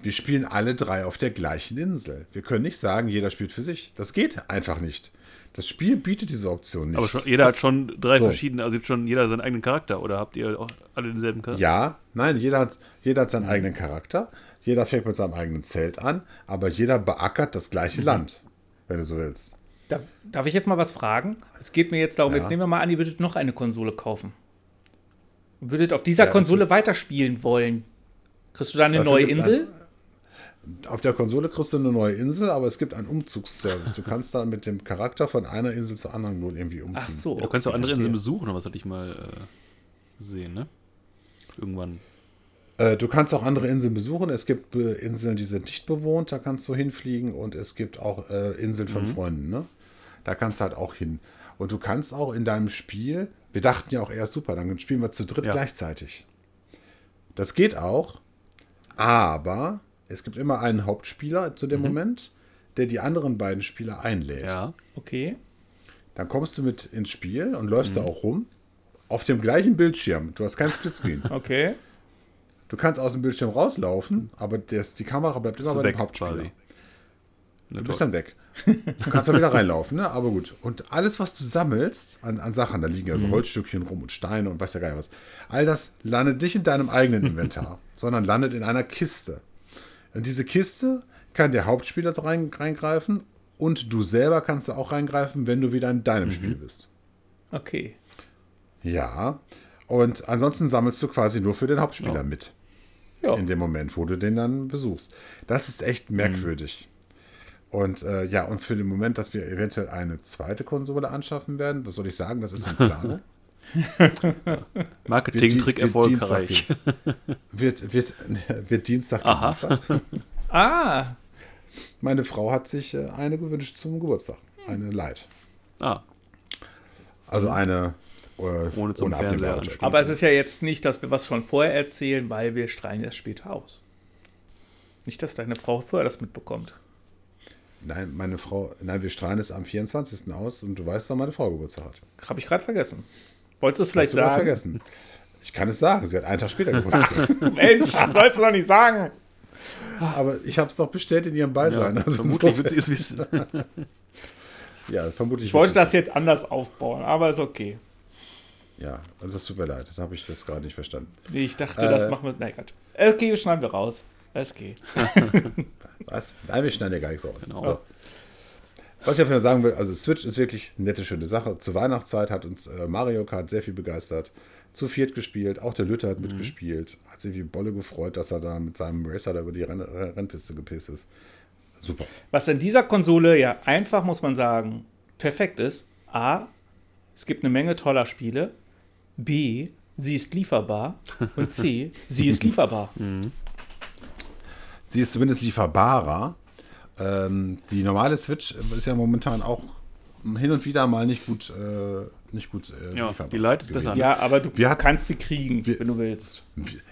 Wir spielen alle drei auf der gleichen Insel. Wir können nicht sagen, jeder spielt für sich. Das geht einfach nicht. Das Spiel bietet diese Option nicht. aber schon, jeder hat schon drei So. verschiedene, also gibt schon jeder seinen eigenen Charakter, oder habt ihr auch alle denselben Charakter? Ja, nein, jeder hat, jeder hat seinen eigenen Charakter. Jeder fängt mit seinem eigenen Zelt an, aber jeder beackert das gleiche Mhm. Land, wenn du so willst. Darf, darf ich jetzt mal was fragen? Es geht mir jetzt darum, Ja. jetzt nehmen wir mal an, ihr würdet noch eine Konsole kaufen. Und würdet auf dieser Ja, das Konsole weiterspielen wollen. Kriegst du dann eine neue Insel? Auf der Konsole kriegst du eine neue Insel, aber es gibt einen Umzugsservice. Du kannst dann mit dem Charakter von einer Insel zur anderen nur irgendwie umziehen. Ach so. Du kannst auch okay, andere. Inseln besuchen, aber was hatte ich mal äh, gesehen, ne? Irgendwann. Äh, du kannst auch andere Inseln besuchen. Es gibt äh, Inseln, die sind nicht bewohnt, da kannst du hinfliegen. Und es gibt auch äh, Inseln von Mhm. Freunden. Ne? Da kannst du halt auch hin. Und du kannst auch in deinem Spiel, wir dachten ja auch erst super, dann spielen wir zu dritt Ja. gleichzeitig. Das geht auch, aber es gibt immer einen Hauptspieler zu dem Moment, der die anderen beiden Spieler einlädt. Mhm. Ja. Okay. Dann kommst du mit ins Spiel und läufst Mhm. da auch rum. Auf dem gleichen Bildschirm. Du hast kein Splitscreen. *laughs* Okay. Du kannst aus dem Bildschirm rauslaufen, aber das, die Kamera bleibt immer bei dem Hauptspieler. Du bist dann weg. Du kannst dann wieder reinlaufen, ne? aber gut. Und alles, was du sammelst an, an Sachen, da liegen ja Mhm. so Holzstückchen rum und Steine und weiß ja geil was, all das landet nicht in deinem eigenen *laughs* Inventar, sondern landet in einer Kiste. In diese Kiste kann der Hauptspieler rein, reingreifen und du selber kannst da auch reingreifen, wenn du wieder in Mhm. deinem Spiel bist. Okay. Ja. Und ansonsten sammelst du quasi nur für den Hauptspieler mit. Ja. in dem Moment, wo du den dann besuchst. Das ist echt merkwürdig. Und äh, ja, und für den Moment, dass wir eventuell eine zweite Konsole anschaffen werden, was soll ich sagen, das ist in Planung. *laughs* *laughs* Marketing-Trick Wird di- wird erfolgreich. Wird, wird, *laughs* wird Dienstag Aha. geliefert. Ah, Meine Frau hat sich äh, eine gewünscht zum Geburtstag. Eine Light. Ah, Also eine äh, Ohne zum Fernseher abnehmbare anschließen. aber es ist ja jetzt nicht, dass wir was schon vorher erzählen, weil wir strahlen erst später aus. Nicht, dass deine Frau vorher das mitbekommt. Nein, meine Frau, nein, wir strahlen es am 24. aus und du weißt, wann meine Frau Geburtstag hat. Habe ich gerade vergessen. Wolltest du es vielleicht Hast du sagen? vergessen. Ich kann es sagen, sie hat einen Tag später Geburtstag. *laughs* Mensch, sollst du doch nicht sagen. Aber ich habe es doch bestellt in ihrem Beisein. also vermutlich wird sie es wissen. *laughs* Ja, vermutlich. Ich wollte das jetzt anders aufbauen, aber ist okay. Ja, also das tut mir leid. Da habe ich das gerade nicht verstanden. Nee, ich dachte, das Äh. machen wir. Nein, Gott. Okay, schneiden wir raus. Okay. *laughs* Was? Nein, wir schneiden ja gar nichts raus. Genau. So. Was ich auf jeden Fall sagen will, also Switch ist wirklich eine nette, schöne Sache. Zur Weihnachtszeit hat uns äh, Mario Kart sehr viel begeistert. Zu viert gespielt, auch der Lütter hat mitgespielt. Hat sich wie Bolle gefreut, dass er da mit seinem Racer da über die Renn Rennpiste gepisst ist. Super. Was an dieser Konsole ja einfach, muss man sagen, perfekt ist. A, es gibt eine Menge toller Spiele. B, sie ist lieferbar. Und C, sie ist *laughs* lieferbar. Sie ist zumindest lieferbarer. Ähm, die normale Switch ist ja momentan auch hin und wieder mal nicht gut, äh, nicht gut äh, Ja, lieferbar die Lite ist gewesen. besser. Ja, aber du Wir hatten- kannst sie kriegen, wir- wenn du willst.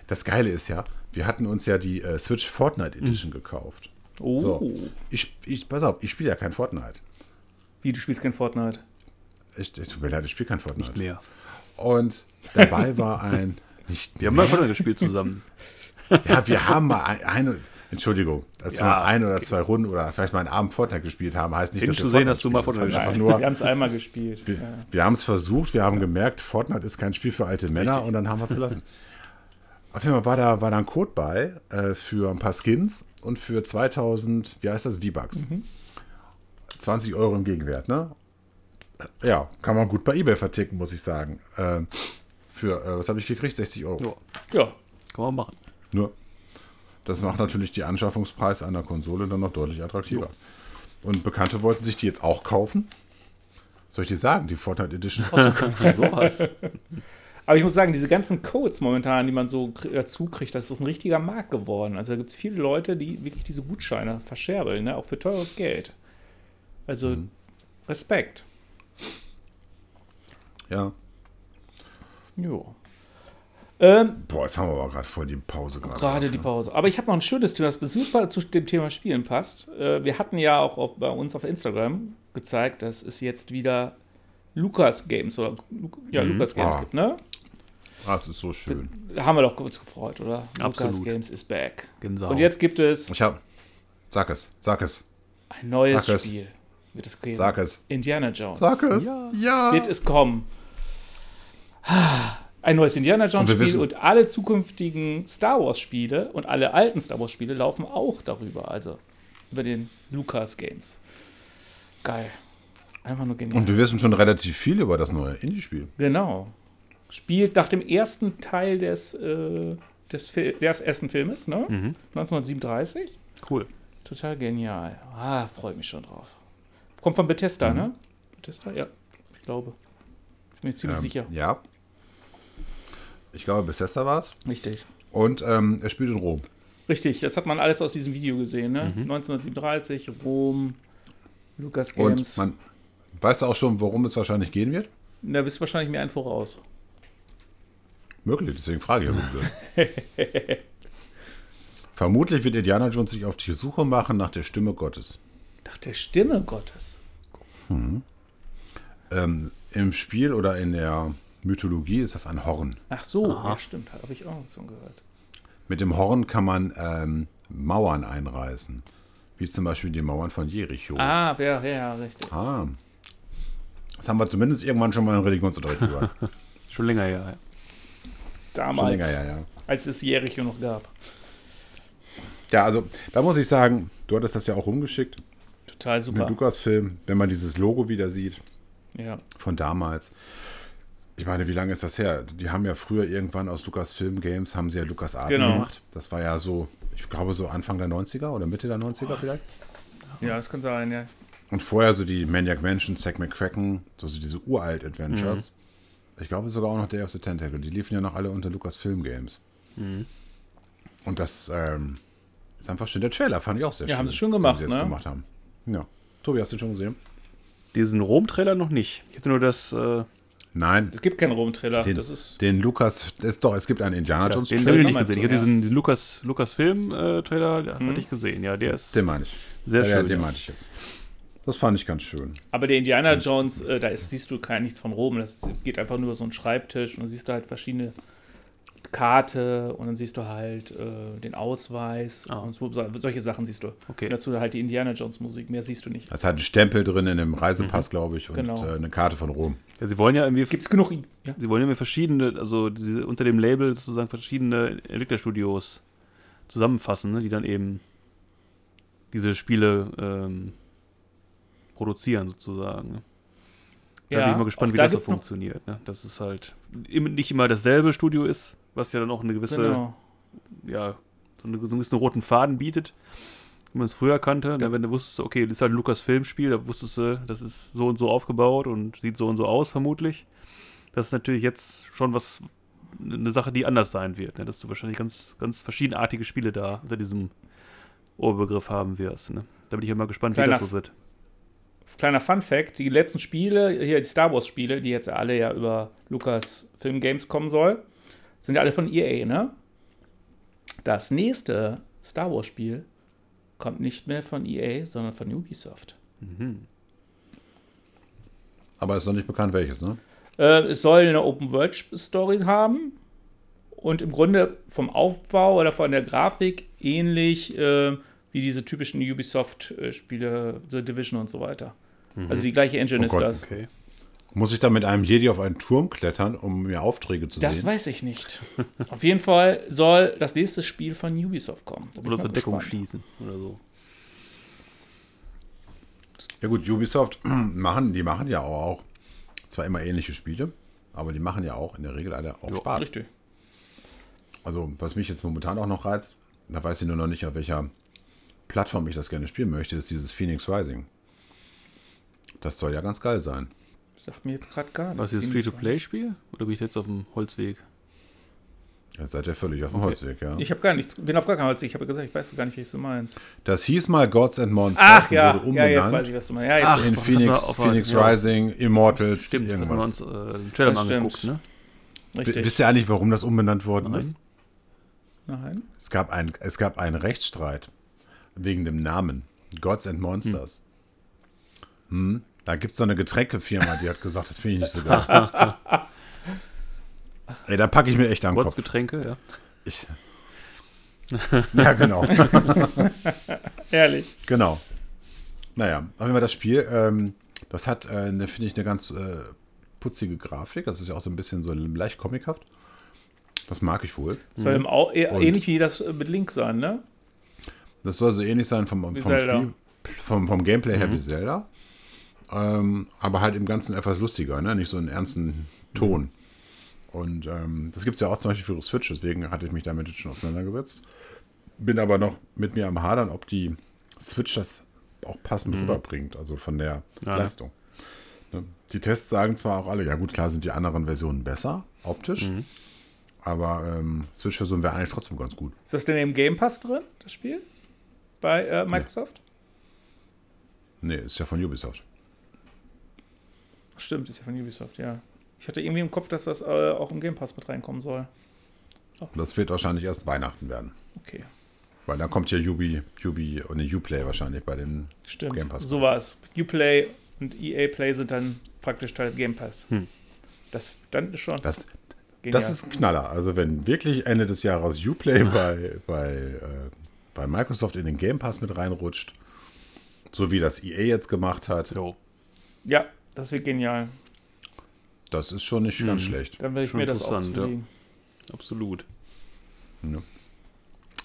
Das Geile ist ja, wir hatten uns ja die äh, Switch Fortnite Edition gekauft. Oh, So. Ich, ich, pass auf, ich spiele ja kein Fortnite. wie du spielst kein Fortnite. Ich, ich, tut mir leid, ich spiele kein Fortnite. Nicht mehr. Und dabei war ein. *laughs* Nicht Wir haben mal Fortnite gespielt zusammen. Ja, wir haben mal ein, eine. Entschuldigung, als wir Ja, mal ein oder zwei Runden oder vielleicht mal einen Abend Fortnite gespielt haben, heißt nicht, dass zu wir sehen, dass du mal Fortnite einfach wir nur, haben es einmal gespielt. wir, Ja. wir haben es versucht, wir haben gemerkt, Fortnite ist kein Spiel für alte Männer und dann haben wir es gelassen. Auf jeden Fall war da, war da ein Code bei äh, für ein paar Skins und für 2000, wie heißt das, V-Bucks. 20 Euro im Gegenwert, ne? Äh, Ja, kann man gut bei eBay verticken, muss ich sagen. Ähm, für, äh, was habe ich gekriegt? 60 Euro. Ja, ja, kann man machen. Nur, das macht natürlich die Anschaffungspreis einer Konsole dann noch deutlich attraktiver. Und Bekannte wollten sich die jetzt auch kaufen. Soll ich dir sagen, die Fortnite Edition ist. *laughs* *laughs* Sowas. Aber ich muss sagen, diese ganzen Codes momentan, die man so dazu kriegt, das ist ein richtiger Markt geworden. Also da gibt es viele Leute, die wirklich diese Gutscheine verscherbeln, ne? auch für teures Geld. Also Mhm. Respekt. ja. Jo. Ähm, Boah, jetzt haben wir aber gerade vor die Pause gerade. Gerade die Pause. Aber ich habe noch ein schönes Thema, das super zu dem Thema Spielen passt. Äh, wir hatten ja auch auf, bei uns auf Instagram gezeigt, dass es jetzt wieder Lukas Games oder ja, Lukas Games Ah. gibt, ne? Ah, es ist so schön. Da haben wir doch kurz gefreut, oder? Lukas Absolut. Games is back. Gänsehaut. Und jetzt gibt es Ich hab. Sag es, sag es, ein neues Sag es. Spiel. Wird es geben. sag es. Indiana Jones. Sag es. Ja. Ja. Wird es kommen. Ein neues Indiana Jones Und Spiel und alle zukünftigen Star Wars Spiele und alle alten Star Wars Spiele laufen auch darüber, also über den Lucas Games. Geil. Einfach nur genial. Und wir wissen schon relativ viel über das neue Indie-Spiel. genau. Spielt nach dem ersten Teil des, äh, des, Fil des ersten Filmes, ne? Mhm. 1937. Cool. Total genial. Ah, freue mich schon drauf. Kommt von Bethesda, Mhm. ne? Bethesda, ja. Ich glaube. Ich bin mir ziemlich Ähm, sicher. Ja. Ich glaube, Bethesda war es. Richtig. Und ähm, er spielt in Rom. Richtig, das hat man alles aus diesem Video gesehen, ne? 1937, Rom, Lucas Games. Und man weiß auch schon, worum es wahrscheinlich gehen wird. da bist du wahrscheinlich mir ein voraus. Möglich, deswegen frage ich ja. *laughs* Vermutlich wird Indiana Jones sich auf die Suche machen nach der Stimme Gottes. Nach der Stimme Gottes. Ähm, Im Spiel oder in der Mythologie ist das ein Horn. Ach so, Aha. ja, stimmt, habe ich auch so gehört. Mit dem Horn kann man ähm, Mauern einreißen. Wie zum Beispiel die Mauern von Jericho. Ah, ja, ja, richtig. Ah. Das haben wir zumindest irgendwann schon mal im Religionsunterricht gehört. *laughs* Schon länger her. Ja. Damals, Schon länger, ja, ja. als es Jericho noch gab. Ja, also da muss ich sagen, du hattest das ja auch rumgeschickt Total mit super. Lukas-Film, wenn man dieses Logo wieder sieht Ja. von damals. Ich meine, wie lange ist das her? Die haben ja früher irgendwann aus Lucasfilm Games, haben sie ja Lucas Arts Genau. gemacht. Das war ja so, ich glaube so Anfang der 90er oder Mitte der 90er vielleicht. ja, das kann sein, ja. Und vorher so die Maniac Mansion, Zack McCracken, so, so diese uralt Adventures. Ich glaube sogar auch noch Day of the Tentacle. Die liefen ja noch alle unter Lucasfilm Games. Und das ähm, ist einfach schön. Der Trailer fand ich auch sehr Ja, schön. haben sie schön gemacht, sie jetzt ne? gemacht haben. Ja. Tobi, hast du den schon gesehen? Diesen Rom-Trailer noch nicht. Ich hatte nur das. Äh, Nein. Es gibt keinen Rom-Trailer. Den, den Lukas, ist doch, es gibt einen Indiana Jones den Trailer habe ich nicht gesehen. Ich hatte ja. diesen, diesen Lukas, Lukas Film-Trailer, den hatte ich gesehen. Ja, der ist Den meine ich. sehr ja, schön. Ja, den ja. meinte ich jetzt. Das fand ich ganz schön. Aber der Indiana Jones, äh, da ist, siehst du kein nichts von Rom. Das geht einfach nur über so einen Schreibtisch und dann siehst du halt verschiedene Karte und dann siehst du halt äh, den Ausweis Ah. und so, solche Sachen siehst du. Okay. Und dazu halt die Indiana Jones Musik. Mehr siehst du nicht. Da ist halt ein Stempel drin in einem Reisepass, glaube ich, und Genau. äh, eine Karte von Rom. Ja, sie wollen ja irgendwie. Gibt es genug? Ja? Sie wollen ja verschiedene, also diese, unter dem Label sozusagen verschiedene Entwicklerstudios zusammenfassen, ne, die dann eben diese Spiele ähm, produzieren sozusagen. Ne? Da Ja, bin ich mal gespannt, wie da das so gibt's funktioniert. Ne? Dass es halt nicht immer dasselbe Studio ist, was ja dann auch eine gewisse, Genau. ja, so einen gewissen roten Faden bietet, wie man es früher kannte. Ne? Wenn du wusstest, okay, das ist halt ein Lukas-Filmspiel, da wusstest du, das ist so und so aufgebaut und sieht so und so aus, vermutlich. Das ist natürlich jetzt schon was, eine Sache, die anders sein wird. Ne? Dass du wahrscheinlich ganz, ganz verschiedenartige Spiele da unter diesem Oberbegriff haben wirst. Ne? Da bin ich ja mal gespannt, wie Kleiner das so wird. Kleiner Fun Fact: Die letzten Spiele, hier die Star Wars Spiele, die jetzt alle ja über Lucas Film Games kommen soll, sind ja alle von EA, ne? Das nächste Star Wars Spiel kommt nicht mehr von EA, sondern von Ubisoft. Aber ist noch nicht bekannt, welches, ne? Äh, es soll eine Open World Story haben und im Grunde vom Aufbau oder von der Grafik ähnlich äh, wie diese typischen Ubisoft-Spiele, The Division und so weiter. Also die gleiche Engine Oh ist Gott, das. Okay. Muss ich da mit einem Jedi auf einen Turm klettern, um mir Aufträge zu Das sehen? weiß ich nicht. Auf jeden Fall soll das nächste Spiel von Ubisoft kommen. Oder ich so Deckung schießen oder so. Ja gut, Ubisoft *clears throat* machen, die machen ja auch zwar immer ähnliche Spiele, aber die machen ja auch in der Regel alle auch Ja, Spaß. Richtig. Also was mich jetzt momentan auch noch reizt, da weiß ich nur noch nicht, auf welcher Plattform ich das gerne spielen möchte, ist dieses Phoenix Rising. Das soll ja ganz geil sein. Sagt mir jetzt gerade gar nichts. Was ist das Free-to-Play-Spiel? Oder bin ich jetzt auf dem Holzweg? Jetzt seid ihr völlig auf dem Okay. Holzweg, ja. Ich habe gar nichts, bin auf gar keinem Holz. Ich habe gesagt, ich weiß gar nicht, wie du meinst. Das hieß mal Gods and Monsters Ach ja, wurde ja, jetzt umbenannt weiß ich, was du meinst. Ja, jetzt Ach, in was Phoenix, Phoenix ja. Rising, Immortals, Stimmt, das haben wir irgendwas. uns äh, den Trailer mal angeguckt, stimmt. ne? richtig. Wisst ihr eigentlich, warum das umbenannt worden Nein. ist? Nein. Es gab, ein, es gab einen Rechtsstreit wegen dem Namen. Gods and Monsters. Hm. Da gibt es so eine Getränkefirma, die hat gesagt, das finde ich nicht so geil. *laughs* Ey, da packe ich mir echt am Kopf. Kurzgetränke, ja. Ich, ja, genau. *laughs* Ehrlich. genau. Naja, auf jeden Fall das Spiel, ähm, das hat, äh, eine, finde ich, eine ganz äh, putzige Grafik. Das ist ja auch so ein bisschen so leicht comichaft. Das mag ich wohl. Soll im Au eh- Und- ähnlich wie das äh, mit Link sein, ne? Das soll so ähnlich sein vom, vom. Spiel, vom, vom Gameplay her wie Zelda. Ähm, aber halt im Ganzen etwas lustiger, ne? nicht so einen ernsten Ton. Und ähm, das gibt es ja auch zum Beispiel für Switch, deswegen hatte ich mich damit jetzt schon auseinandergesetzt. Bin aber noch mit mir am Hadern, ob die Switch das auch passend rüberbringt, also von der Ja, ne? Leistung. Ne? Die Tests sagen zwar auch alle, ja gut, klar sind die anderen Versionen besser, optisch, aber ähm, Switch-Version wäre eigentlich trotzdem ganz gut. Ist das denn im Game Pass drin, das Spiel? Bei äh, Microsoft? Nee, ist ja von Ubisoft. Stimmt, ist ja von Ubisoft, ja. Ich hatte irgendwie im Kopf, dass das äh, auch im Game Pass mit reinkommen soll. Das wird wahrscheinlich erst Weihnachten werden. Okay, Weil dann kommt ja Ubi, Ubi und eine Uplay wahrscheinlich bei den stimmt. Game Pass. So war es. Uplay und EA Play sind dann praktisch Teil des Game Pass. Hm. Das dann ist schon Das, das ist ein Knaller. Also wenn wirklich Ende des Jahres Uplay bei, bei, äh, bei Microsoft in den Game Pass mit reinrutscht, so wie das EA jetzt gemacht hat, Jo. ja, das wird genial. das ist schon nicht ganz schlecht. Dann werde ich Schon mir das auch interessant, ja. zulegen. Absolut.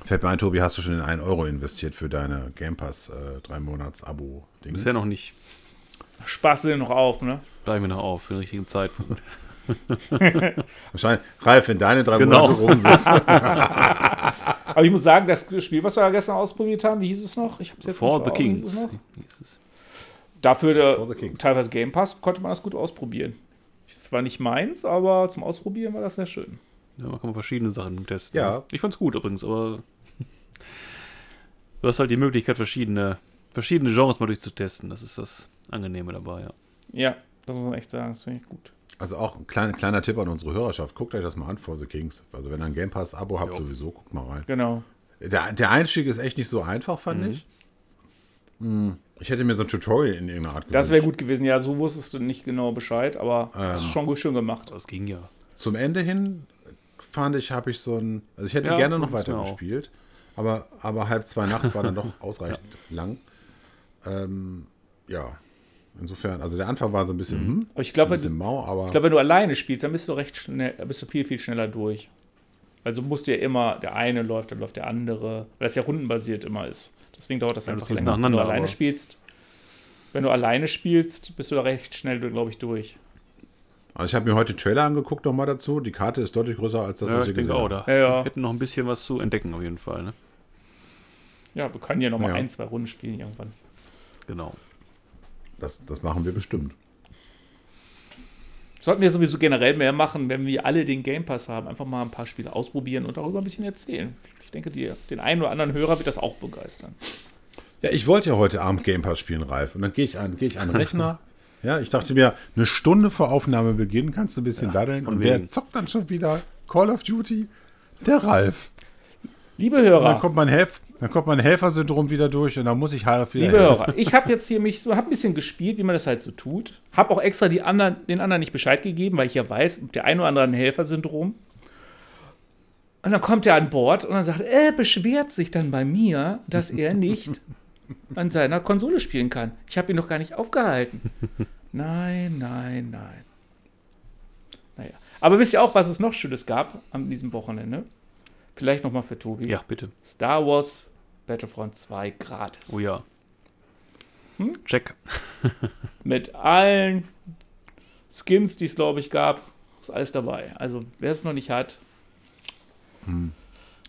Fällt mir ein, Tobi, hast du schon den 1 Euro investiert für deine Game Pass äh, drei Monats Abo? Bisher noch nicht. Spaß dir noch auf, ne? Bleiben wir noch auf für den richtigen Zeitpunkt. *laughs* Wahrscheinlich, Ralf, wenn deine drei Genau. Monate rum sind. *laughs* Aber ich muss sagen, das Spiel, was wir ja gestern ausprobiert haben, wie hieß es noch? Ich hab's jetzt For nicht the Augen. Wie hieß Kings. es noch? hieß es. Dafür Kings. teilweise Game Pass konnte man das gut ausprobieren. Es war nicht meins, aber zum Ausprobieren war das sehr schön. Ja, man kann man verschiedene Sachen testen. Ja. Ich fand's gut übrigens, aber *laughs* du hast halt die Möglichkeit, verschiedene, verschiedene Genres mal durchzutesten. Das ist das Angenehme dabei, ja. Ja, das muss man echt sagen, das finde ich gut. Also auch ein kleiner, kleiner Tipp an unsere Hörerschaft. Guckt euch das mal an, For the Kings. Also wenn ihr ein Game Pass Abo habt, Jo. sowieso, guckt mal rein. Genau. Der, der Einstieg ist echt nicht so einfach, fand Mhm. ich. Hm, Ich hätte mir so ein Tutorial in irgendeiner Art Das wäre gewünscht. gut gewesen. Ja, so wusstest du nicht genau Bescheid, aber Ähm. das ist schon gut schön gemacht. Das ging ja. Zum Ende hin fand ich, habe ich so ein. Also ich hätte Ja, gerne noch weiter gespielt, aber, aber halb zwei *laughs* nachts war dann doch ausreichend lang. Ähm, ja. Insofern, also der Anfang war so ein bisschen, hm, Aber ich ein glaube, bisschen mau, aber ich glaube, wenn du alleine spielst, dann bist du recht schnell, bist du viel, viel schneller durch. Also musst du ja immer, der eine läuft, dann läuft der andere, weil das ja rundenbasiert immer ist. Deswegen dauert das Ja, einfach länger. Wenn du alleine aber- spielst, Wenn du alleine spielst, bist du da recht schnell, glaube ich, durch. Also ich habe mir heute Trailer angeguckt nochmal dazu. Die Karte ist deutlich größer als das, Ja, was ich ich denke gesehen auch, habe. da Ja, ja. hätten noch ein bisschen was zu entdecken auf jeden Fall. Ne? Ja, wir können ja noch mal Ja. ein, zwei Runden spielen irgendwann. Genau. Das, das machen wir bestimmt. Sollten wir sowieso generell mehr machen, wenn wir alle den Game Pass haben. Einfach mal ein paar Spiele ausprobieren und darüber ein bisschen erzählen. Ich denke, die, den einen oder anderen Hörer wird das auch begeistern. Ja, ich wollte ja heute Abend Game Pass spielen, Ralf. Und dann gehe ich an, gehe ich an den Rechner. ja, ich dachte mir, eine Stunde vor Aufnahmebeginn kannst du ein bisschen daddeln. von Und wer zockt dann schon wieder Call of Duty? Der Ralf. Liebe Und dann Hörer, kommt mein, Helf dann kommt mein Helfersyndrom wieder durch und dann muss ich Ralf wieder liebe helfen. Hörer, ich habe jetzt hier mich so, hab ein bisschen gespielt, wie man das halt so tut. Habe auch extra die anderen, den anderen nicht Bescheid gegeben, weil ich ja weiß, der ein oder andere ein Helfersyndrom. Und dann kommt er an Bord und dann sagt er, beschwert sich dann bei mir, dass er nicht an seiner Konsole spielen kann. Ich habe ihn noch gar nicht aufgehalten. Nein, nein, nein. Naja. Aber wisst ihr auch, was es noch Schönes gab an diesem Wochenende? Vielleicht nochmal für Tobi. Ja, bitte. Star Wars Battlefront 2 gratis. Oh ja. Hm? Check. *laughs* Mit allen Skins, die es, glaube ich, gab. Ist alles dabei. Also, wer es noch nicht hat,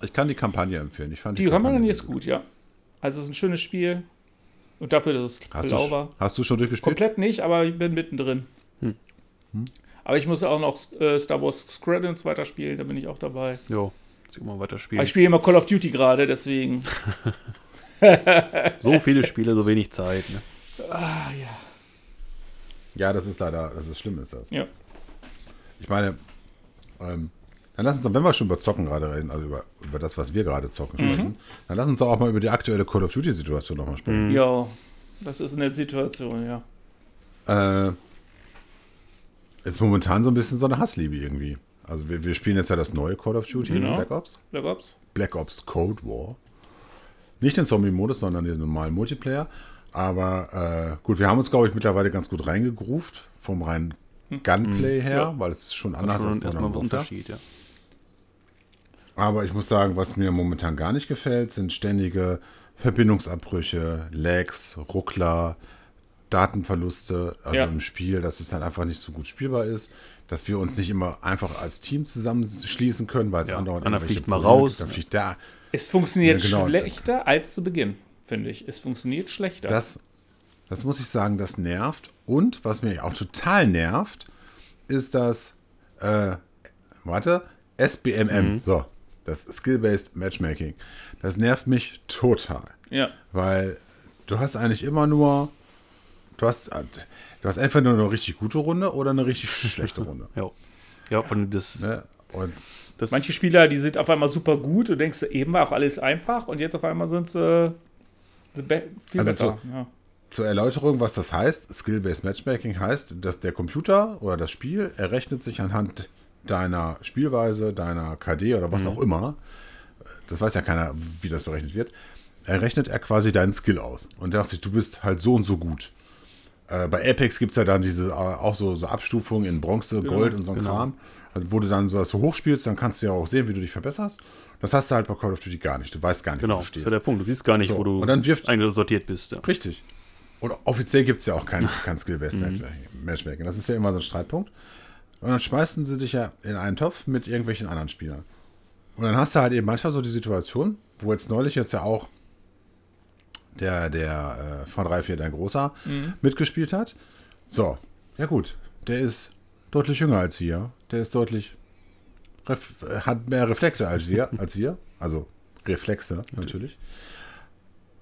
Ich kann die Kampagne empfehlen. Ich fand die Kampagne sehr ist gut, ja. Also, es ist ein schönes Spiel. Und dafür, dass es Hast blau war. hast du schon durchgespielt? Komplett nicht, aber ich bin mittendrin. Hm. Aber ich muss auch noch äh, Star Wars Squadrons weiterspielen, da bin ich auch dabei. Jo. Muss ich mal weiter Aber spielen. ich spiele immer Call of Duty gerade, deswegen. *laughs* So viele Spiele, so wenig Zeit. Ne? Ah, ja. Ja, das ist leider, das ist schlimm, ist das. Ja. Ich meine, ähm, dann lass uns doch, wenn wir schon über Zocken gerade reden, also über, über das, was wir gerade zocken Mhm. sprechen, dann lass uns doch auch mal über die aktuelle Call of Duty-Situation nochmal Mhm. sprechen. Ja, das ist eine Situation, ja. Äh, ist momentan so ein bisschen so eine Hassliebe irgendwie. Also wir, wir spielen jetzt ja das neue Call of Duty, Genau. Black Ops. Black Ops. Black Ops Cold War. Nicht den Zombie-Modus, sondern den normalen Multiplayer. Aber äh, gut, wir haben uns, glaube ich, mittlerweile ganz gut reingegroovt vom reinen Gunplay her, Ja. weil es ist schon anders ist schon als erstmal Modern ein Warfare. Unterschied, ja. Aber ich muss sagen, was mir momentan gar nicht gefällt, sind ständige Verbindungsabbrüche, Lags, Ruckler, Datenverluste, also Ja. im Spiel, dass es dann einfach nicht so gut spielbar ist, dass wir uns nicht immer einfach als Team zusammenschließen können, weil es Ja, andauernd einer fliegt mal Probleme raus, gibt. Dann fliegt der, Es funktioniert Ja, genau. schlechter als zu Beginn, finde ich. Es funktioniert schlechter. Das, das muss ich sagen, das nervt. Und was mich auch total nervt, ist das, äh, warte, SBMM, Mhm. so, das Skill-Based Matchmaking. Das nervt mich total. ja. Weil du hast eigentlich immer nur, du hast, du hast entweder nur eine richtig gute Runde oder eine richtig *laughs* schlechte Runde. Ja, ja von das, Ne? Und das Manche Spieler, die sind auf einmal super gut und denkst, eben war auch alles einfach und jetzt auf einmal sind sie be- viel Also besser. Ja. zur Erläuterung, was das heißt, Skill-Based Matchmaking heißt, dass der Computer oder das Spiel errechnet sich anhand deiner Spielweise, deiner KD oder was auch immer, das weiß ja keiner, wie das berechnet wird, errechnet er quasi deinen Skill aus und sagt sich, du bist halt so und so gut. Äh, bei Apex gibt es ja dann diese äh, auch so, so Abstufungen in Bronze, Gold und so ein genau. Kram. Also, wo du dann so, so hoch spielst, dann kannst du ja auch sehen, wie du dich verbesserst. Das hast du halt bei Call of Duty gar nicht. Du weißt gar nicht, genau, wo du das ist stehst. ja der Punkt. Du siehst gar nicht, So, wo du und dann wirft- eingesortiert bist. Ja. Richtig. Und offiziell gibt es ja auch kein, *laughs* kein Skill-Based Matchmaking. Das ist ja immer so ein Streitpunkt. Und dann schmeißen sie dich ja in einen Topf mit irgendwelchen anderen Spielern. Und dann hast du halt eben manchmal so die Situation, wo jetzt neulich jetzt ja auch der, der äh, von 3-4, dein Großer, mitgespielt hat. So, ja gut, der ist deutlich jünger als wir. Der ist deutlich, äh, hat mehr Reflekte als wir, *laughs* als wir. Also Reflexe natürlich.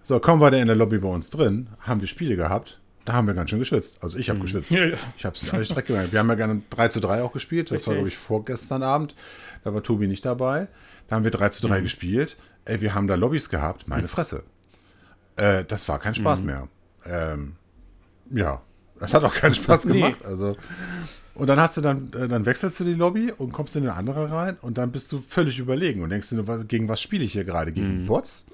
So, kaum war der in der Lobby bei uns drin, haben wir Spiele gehabt. Da haben wir ganz schön geschwitzt. Also ich habe geschwitzt. Ja, ja. Ich habe es eigentlich direkt gemerkt. Wir haben ja gerne 3 zu 3 auch gespielt. Das war, Richtig. glaube ich, vorgestern Abend. Da war Tobi nicht dabei. Da haben wir 3 zu 3 gespielt. Ey, wir haben da Lobbys gehabt. Meine Fresse. Äh, das war kein Spaß mehr. Ähm, ja, das hat auch keinen Spaß *laughs* Nee. gemacht. Also, und dann hast du dann, äh, dann wechselst du die Lobby und kommst in eine andere rein und dann bist du völlig überlegen und denkst dir, gegen was spiele ich hier gerade? Gegen Bots?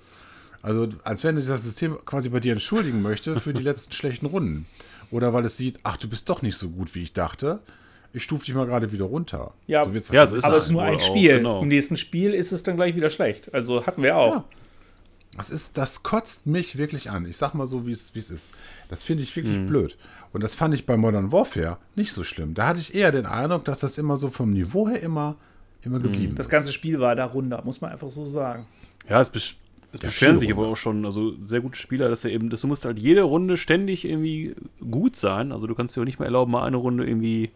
Also, als wenn sich das System quasi bei dir entschuldigen möchte für die *laughs* letzten schlechten Runden. Oder weil es sieht, ach, du bist doch nicht so gut, wie ich dachte. Ich stufe dich mal gerade wieder runter. Ja, wird's ja, so ist Aber es ist nur ein auch, Spiel. genau. Im nächsten Spiel ist es dann gleich wieder schlecht. Also hatten wir auch. Ja. Das ist, das kotzt mich wirklich an. Ich sag mal so, wie es ist. Das finde ich wirklich blöd. Und das fand ich bei Modern Warfare nicht so schlimm. Da hatte ich eher den Eindruck, dass das immer so vom Niveau her immer, immer geblieben Das ist. ganze Spiel war da runter, muss man einfach so sagen. Ja, es, es Ja, beschweren sich aber auch schon, also sehr gute Spieler, dass er eben, dass du musst halt jede Runde ständig irgendwie gut sein. Also du kannst dir auch nicht mehr erlauben, mal eine Runde irgendwie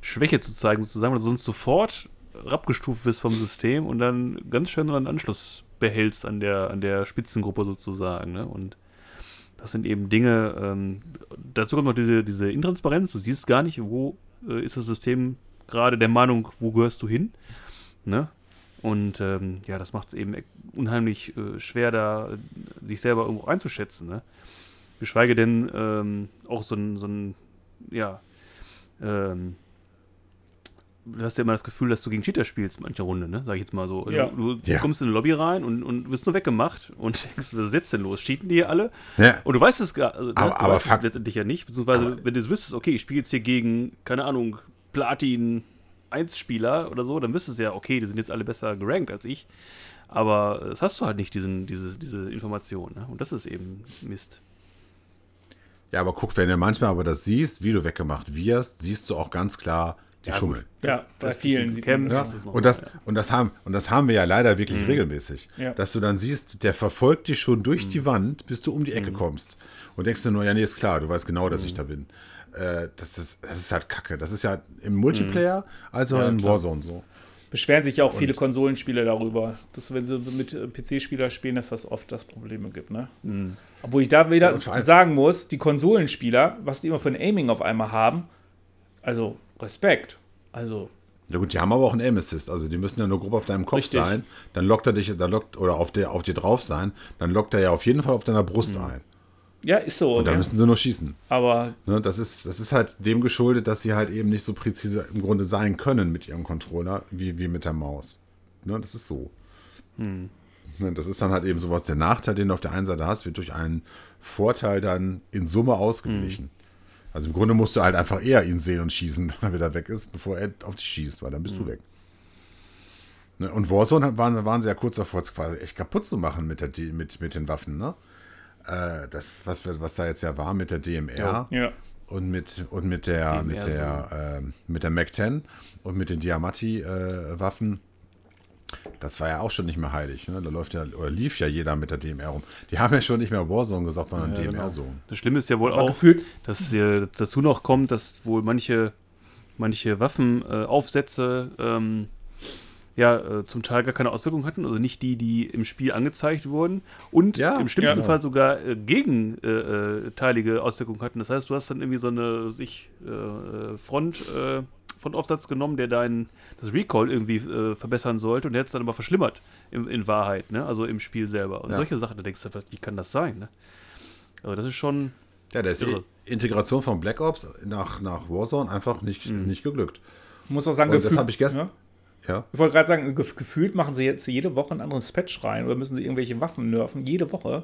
Schwäche zu zeigen, sozusagen, weil du sonst sofort abgestuft wirst vom System und dann ganz schnell einen Anschluss behältst an der, an der Spitzengruppe sozusagen. Ne? Und das sind eben Dinge, ähm, dazu kommt noch diese, diese Intransparenz, du siehst gar nicht, wo äh, ist das System gerade der Meinung, wo gehörst du hin. Ne? Und ähm, ja, das macht es eben e- unheimlich äh, schwer, da äh, sich selber irgendwo einzuschätzen. Ne? Geschweige denn ähm, auch so ein, so ein, ja, ähm, du hast ja immer das Gefühl, dass du gegen Cheater spielst, manche Runde, ne? Sag ich jetzt mal so. Ja. Du, du Ja. kommst in eine Lobby rein und, und wirst nur weggemacht und *laughs* denkst, was ist jetzt denn los? Cheaten die hier alle? Ja. Und du weißt es gar, also, ne? Aber- du aber weißt es letztendlich ja nicht, beziehungsweise wenn du es wüsstest, okay, ich spiele jetzt hier gegen, keine Ahnung, Platin 1 Spieler oder so, dann wüsstest du ja, okay, die sind jetzt alle besser gerankt als ich. Aber das hast du halt nicht, diesen, diese, diese Information. Ne? Und das ist eben Mist. Ja, aber guck, wenn du manchmal aber das siehst, wie du weggemacht wirst, siehst du auch ganz klar die Ja, Schummel. Ja, bei das- vielen sieht man Ja, Das und, das, und, das haben, und das haben wir ja leider wirklich regelmäßig. Ja. Dass du dann siehst, der verfolgt dich schon durch die Wand, bis du um die Ecke kommst. Und denkst du nur, ja, nee, ist klar, du weißt genau, dass ich da bin. Äh, das, ist, das ist halt kacke. Das ist ja im Multiplayer, als auch Ja, in klar. Warzone so. Beschweren sich ja auch viele Konsolenspieler darüber, dass wenn sie mit äh, PC-Spielern spielen, dass das oft das Probleme gibt, ne? Obwohl ich da wieder Ja, und sagen muss, die Konsolenspieler, was die immer für ein Aiming auf einmal haben, also Respekt. Also, Ja gut, die haben aber auch einen Aim Assist, also die müssen ja nur grob auf deinem Kopf Richtig. sein, dann lockt er dich, dann lockt, oder auf, der, auf dir drauf sein, dann lockt er ja auf jeden Fall auf deiner Brust ein. Ja, ist so. Und da ja. müssen sie nur schießen. Aber Ne, das, ist, das ist halt dem geschuldet, dass sie halt eben nicht so präzise im Grunde sein können mit ihrem Controller wie, wie mit der Maus. Ne, das ist so. Ne, das ist dann halt eben sowas. Der Nachteil, den du auf der einen Seite hast, wird durch einen Vorteil dann in Summe ausgeglichen. Also im Grunde musst du halt einfach eher ihn sehen und schießen, *laughs* wenn er wieder weg ist, bevor er auf dich schießt, weil dann bist du weg. Ne, und Warzone waren, waren sie ja kurz davor, es quasi echt kaputt zu machen mit, der, mit, mit den Waffen. Ne? Äh, das, was, wir- was da jetzt ja war mit der DMR ja, und mit und mit der DMR mit der ähm, mit der Mac 10 und mit den Diamati äh, Waffen das war ja auch schon nicht mehr heilig ne? da läuft ja oder lief ja jeder mit der DMR rum. Die haben ja schon nicht mehr Warzone gesagt sondern Ja, genau. DMR Zone. Das Schlimme ist ja wohl aber auch, gefühlt, dass äh, dazu noch kommt, dass wohl manche, manche Waffenaufsätze äh, Aufsätze, ähm, ja, äh, zum Teil gar keine Auswirkung hatten, also nicht die, die im Spiel angezeigt wurden und Ja, im schlimmsten ja. Fall sogar äh, gegenteilige äh, Auswirkungen hatten. Das heißt, du hast dann irgendwie so eine sich, äh, äh, Front, äh, Frontaufsatz genommen, der dein das Recall irgendwie äh, verbessern sollte und der hat es dann aber verschlimmert in, in Wahrheit, ne? also im Spiel selber. Und Ja. solche Sachen, da denkst du, wie kann das sein? Ne? Also das ist schon ja der ist Irre. die Integration von Black Ops nach nach Warzone einfach nicht nicht geglückt muss auch sagen, Und das gefühlt. hab ich gestern- Ja? Ja Ich wollte gerade sagen, gef gefühlt machen sie jetzt jede Woche ein anderes Patch rein oder müssen sie irgendwelche Waffen nerven. Jede Woche.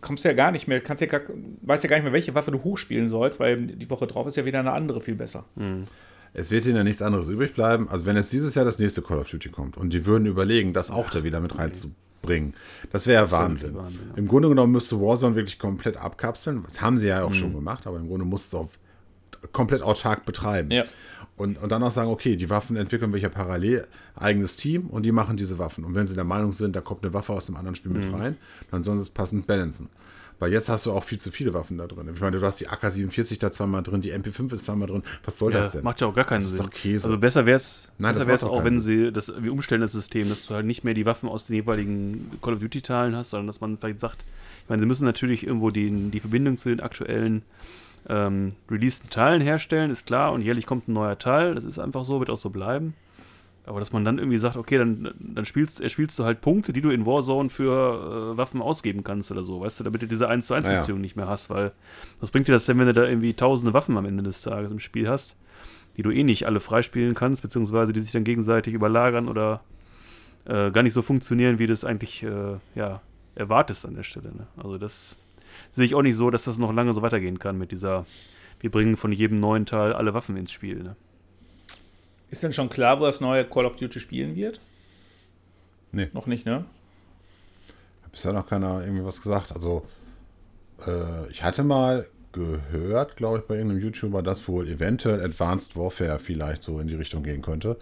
Kommst ja gar nicht mehr, kannst ja gar, weißt ja gar nicht mehr, welche Waffe du hochspielen sollst, weil die Woche drauf ist ja wieder eine andere viel besser. Es wird ihnen ja nichts anderes übrig bleiben. Also wenn jetzt dieses Jahr das nächste Call of Duty kommt und die würden überlegen, das auch da wieder mit reinzubringen, das wäre ja Wahnsinn. Wahnsinn, ja. Im Grunde genommen müsste Warzone wirklich komplett abkapseln. Das haben sie ja auch schon gemacht, aber im Grunde muss es auch komplett autark betreiben. Ja. Und, und dann auch sagen, okay, die Waffen entwickeln wir ja parallel, eigenes Team und die machen diese Waffen. Und wenn sie der Meinung sind, da kommt eine Waffe aus dem anderen Spiel mit rein, dann sollen sie es passend balancen. Weil jetzt hast du auch viel zu viele Waffen da drin. Ich meine, du hast die AK-47 da zweimal drin, die MP5 ist zweimal drin. Was soll Ja, das denn? macht ja auch gar keinen Das ist Sinn. doch Käse. Also besser wäre es auch, wenn sie das wir umstellen das System, dass du halt nicht mehr die Waffen aus den jeweiligen Call of Duty Teilen hast, sondern dass man vielleicht sagt, ich meine, sie müssen natürlich irgendwo die, die Verbindung zu den aktuellen ähm, releaseden Teilen herstellen, ist klar, und jährlich kommt ein neuer Teil, das ist einfach so, wird auch so bleiben. Aber dass man dann irgendwie sagt, okay, dann, dann spielst, erspielst du halt Punkte, die du in Warzone für äh, Waffen ausgeben kannst oder so, weißt du, damit du diese 1 zu 1 Naja. Beziehung nicht mehr hast, weil was bringt dir das denn, wenn du da irgendwie tausende Waffen am Ende des Tages im Spiel hast, die du eh nicht alle freispielen kannst, beziehungsweise die sich dann gegenseitig überlagern oder äh, gar nicht so funktionieren, wie du es eigentlich äh, ja, erwartest an der Stelle. Ne? Also das sehe ich auch nicht so, dass das noch lange so weitergehen kann mit dieser, wir bringen von jedem neuen Teil alle Waffen ins Spiel. Ne? Ist denn schon klar, wo das neue Call of Duty spielen wird? Nee. Noch nicht, ne? bisher noch keiner irgendwie was gesagt. Also, äh, ich hatte mal gehört, glaube ich, bei irgendeinem YouTuber, dass wohl eventuell Advanced Warfare vielleicht so in die Richtung gehen könnte.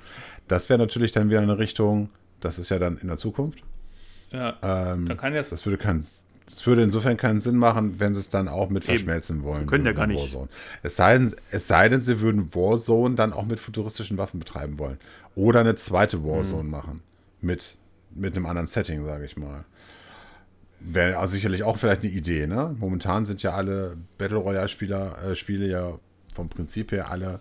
Das wäre natürlich dann wieder eine Richtung, das ist ja dann in der Zukunft. Ja, Ähm, dann kann das, das würde keinen das würde insofern keinen Sinn machen, wenn sie es dann auch mit Eben. verschmelzen wollen. Können ja gar nicht. Warzone. Es sei, denn, es sei denn, sie würden Warzone dann auch mit futuristischen Waffen betreiben wollen. Oder eine zweite Warzone machen. Mit, mit einem anderen Setting, sage ich mal. Wäre also sicherlich auch vielleicht eine Idee, ne? Momentan sind ja alle Battle Royale-Spieler, äh, Spiele ja vom Prinzip her alle,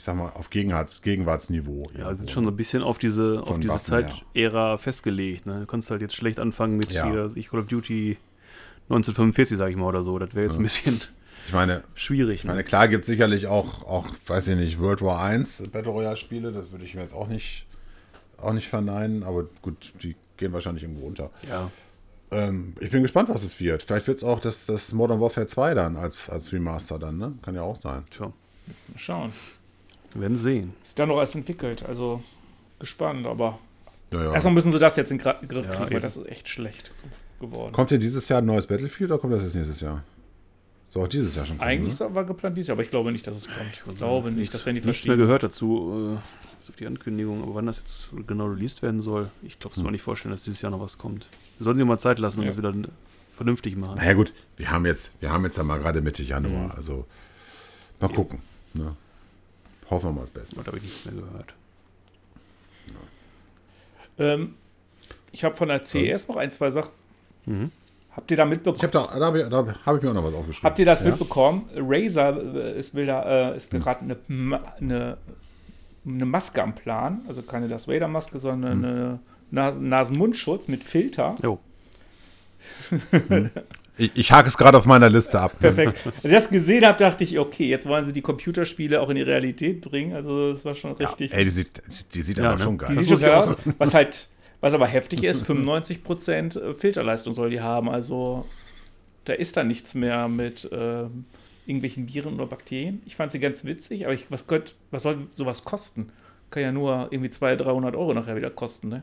ich sag mal, auf Gegenwarts, Gegenwartsniveau. Ja, irgendwo. sind schon so ein bisschen auf diese, auf diese. Zeitära festgelegt. Ne? Du kannst halt jetzt schlecht anfangen mit Ja. hier, ich Call of Duty 1945, sag ich mal, oder so. Das wäre jetzt ein bisschen Ich meine, schwierig. Ich Ne? meine, klar gibt es sicherlich auch, auch, weiß ich nicht, World War 1 Battle Royale Spiele, das würde ich mir jetzt auch nicht, auch nicht verneinen, aber gut, die gehen wahrscheinlich irgendwo unter. Ja, Ähm, ich bin gespannt, was es wird. Vielleicht wird es auch das, das Modern Warfare 2 dann als, als Remaster dann, ne? Kann ja auch sein. tja, mal schauen. Wir werden sehen. Ist dann noch erst entwickelt, also gespannt, aber Ja, ja. erstmal müssen sie das jetzt in den Griff Ja, kriegen, weil eben. das ist echt schlecht geworden. Kommt denn dieses Jahr ein neues Battlefield oder kommt das jetzt nächstes Jahr? So, auch dieses Jahr schon kommen, Eigentlich ne? war geplant dieses Jahr, aber ich glaube nicht, dass es kommt. Ich glaube nicht, dass wenn die Nichts mehr gehört dazu, äh, bis auf die Ankündigung, aber wann das jetzt genau released werden soll, ich glaube, es Hm. mir nicht vorstellen, dass dieses Jahr noch was kommt. Wir sollten sich mal Zeit lassen und Ja. das wieder vernünftig machen. Naja gut, wir haben jetzt, wir haben jetzt ja mal gerade Mitte Mhm. Januar, also mal gucken. Ne? Hoffen wir mal das Beste. Da habe ich nichts mehr gehört. Ähm, ich habe von der CS noch ein, zwei Sachen. Mhm. Habt ihr da Ich mitbekommen? habe da, da habe ich, hab ich mir auch noch was aufgeschrieben. Habt ihr das ja? mitbekommen? Razer äh, ist, will da, äh, ist Hm. gerade eine, eine, eine Maske am Plan. Also keine Darth Vader-Maske, sondern Hm. eine Nas Nasen-Mundschutz mit Filter. Jo, *laughs* Ich, ich hake es gerade auf meiner Liste ab. Perfekt. Als ich das gesehen habe, dachte ich, okay, jetzt wollen sie die Computerspiele auch in die Realität bringen. Also das war schon richtig. Ey, die sieht, die sieht Ja, aber ne? schon die geil sieht aus. schon muss geil ich aus. Was halt, was aber heftig ist, *laughs* 95% Filterleistung soll die haben. Also da ist da nichts mehr mit ähm, irgendwelchen Viren oder Bakterien. Ich fand sie ganz witzig, aber ich, was, könnt, was soll sowas kosten? Kann ja nur irgendwie 200, 300 Euro nachher wieder kosten, ne?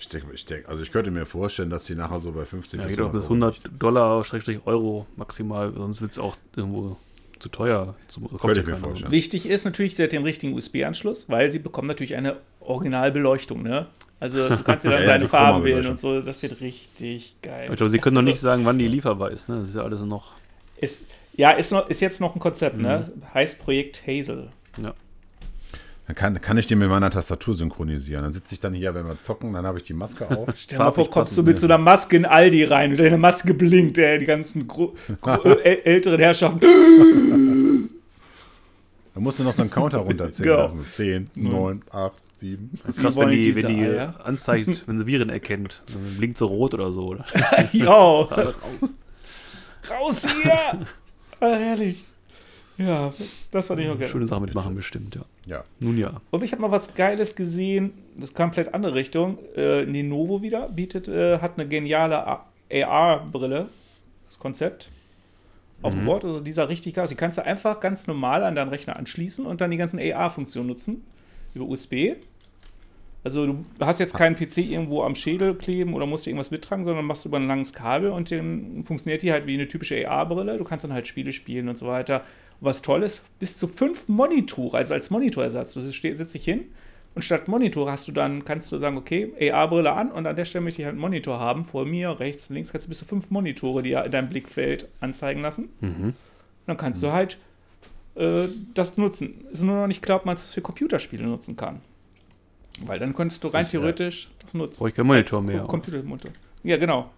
Ich denke, ich denk, also ich könnte mir vorstellen, dass die nachher so bei 50 ja, bis geht auch bis 100 100 Dollar, Schrägstrich Euro maximal, sonst wird es auch irgendwo zu teuer. Zum, Könnte ja ich mir vorstellen. Wichtig ist natürlich, sie hat den richtigen USB-Anschluss, weil sie bekommen natürlich eine Originalbeleuchtung, ne? Also du *laughs* kannst dir dann Ja, ja, deine die Farben wählen und so. Das wird richtig geil. Ich glaube, sie können noch nicht sagen, wann die lieferbar ist. Ne? Das ist ja alles noch. Ist, ja, ist, noch, ist jetzt noch ein Konzept, ne? Mhm. Heißt Projekt Hazel. Ja. Dann kann, kann ich die mit meiner Tastatur synchronisieren. Dann sitze ich dann hier, wenn wir zocken, dann habe ich die Maske auf. *laughs* Stell dir mal vor, kommst du mit so einer Maske in Aldi rein und deine Maske blinkt, ey, die ganzen gro- gro- *laughs* äl- älteren Herrschaften. Da musst du noch so einen Counter runterzählen Genau. lassen. 10, 9, 8, 7. Krass, wollen wenn die, wenn die Eier? anzeigt, wenn sie Viren erkennt. Dann blinkt so rot oder so. Oder? *laughs* Jo, raus. raus hier! ah, herrlich. Ja, das fand ich auch geil. Schöne Sache mitmachen, bestimmt, ja. Ja. Nun ja. Und ich habe mal was Geiles gesehen, das kam komplett andere Richtung. Äh, Lenovo wieder bietet, äh, hat eine geniale AR-Brille, das Konzept, auf dem Board. Also dieser richtig geil. Die kannst du einfach ganz normal an deinen Rechner anschließen und dann die ganzen AR-Funktionen nutzen über USB. Also du hast jetzt keinen PC irgendwo am Schädel kleben oder musst dir irgendwas mittragen, sondern machst über ein langes Kabel und dann funktioniert die halt wie eine typische AR-Brille. Du kannst dann halt Spiele spielen und so weiter. Und was toll ist, bis zu fünf Monitore, also als Monitorersatz. Du setzt dich hin und statt Monitor hast du dann, kannst du sagen, okay, AR-Brille an und an der Stelle möchte ich halt einen Monitor haben. Vor mir, rechts, links kannst du bis zu fünf Monitore dir in deinem Blickfeld anzeigen lassen. Und dann kannst du halt äh, das nutzen. Ist nur noch nicht klar, ob man es für Computerspiele nutzen kann. Weil dann könntest du rein Ich, ja. theoretisch das nutzen. Brauche ich keinen Monitor mehr. Co- Computermonitor. Ja, genau.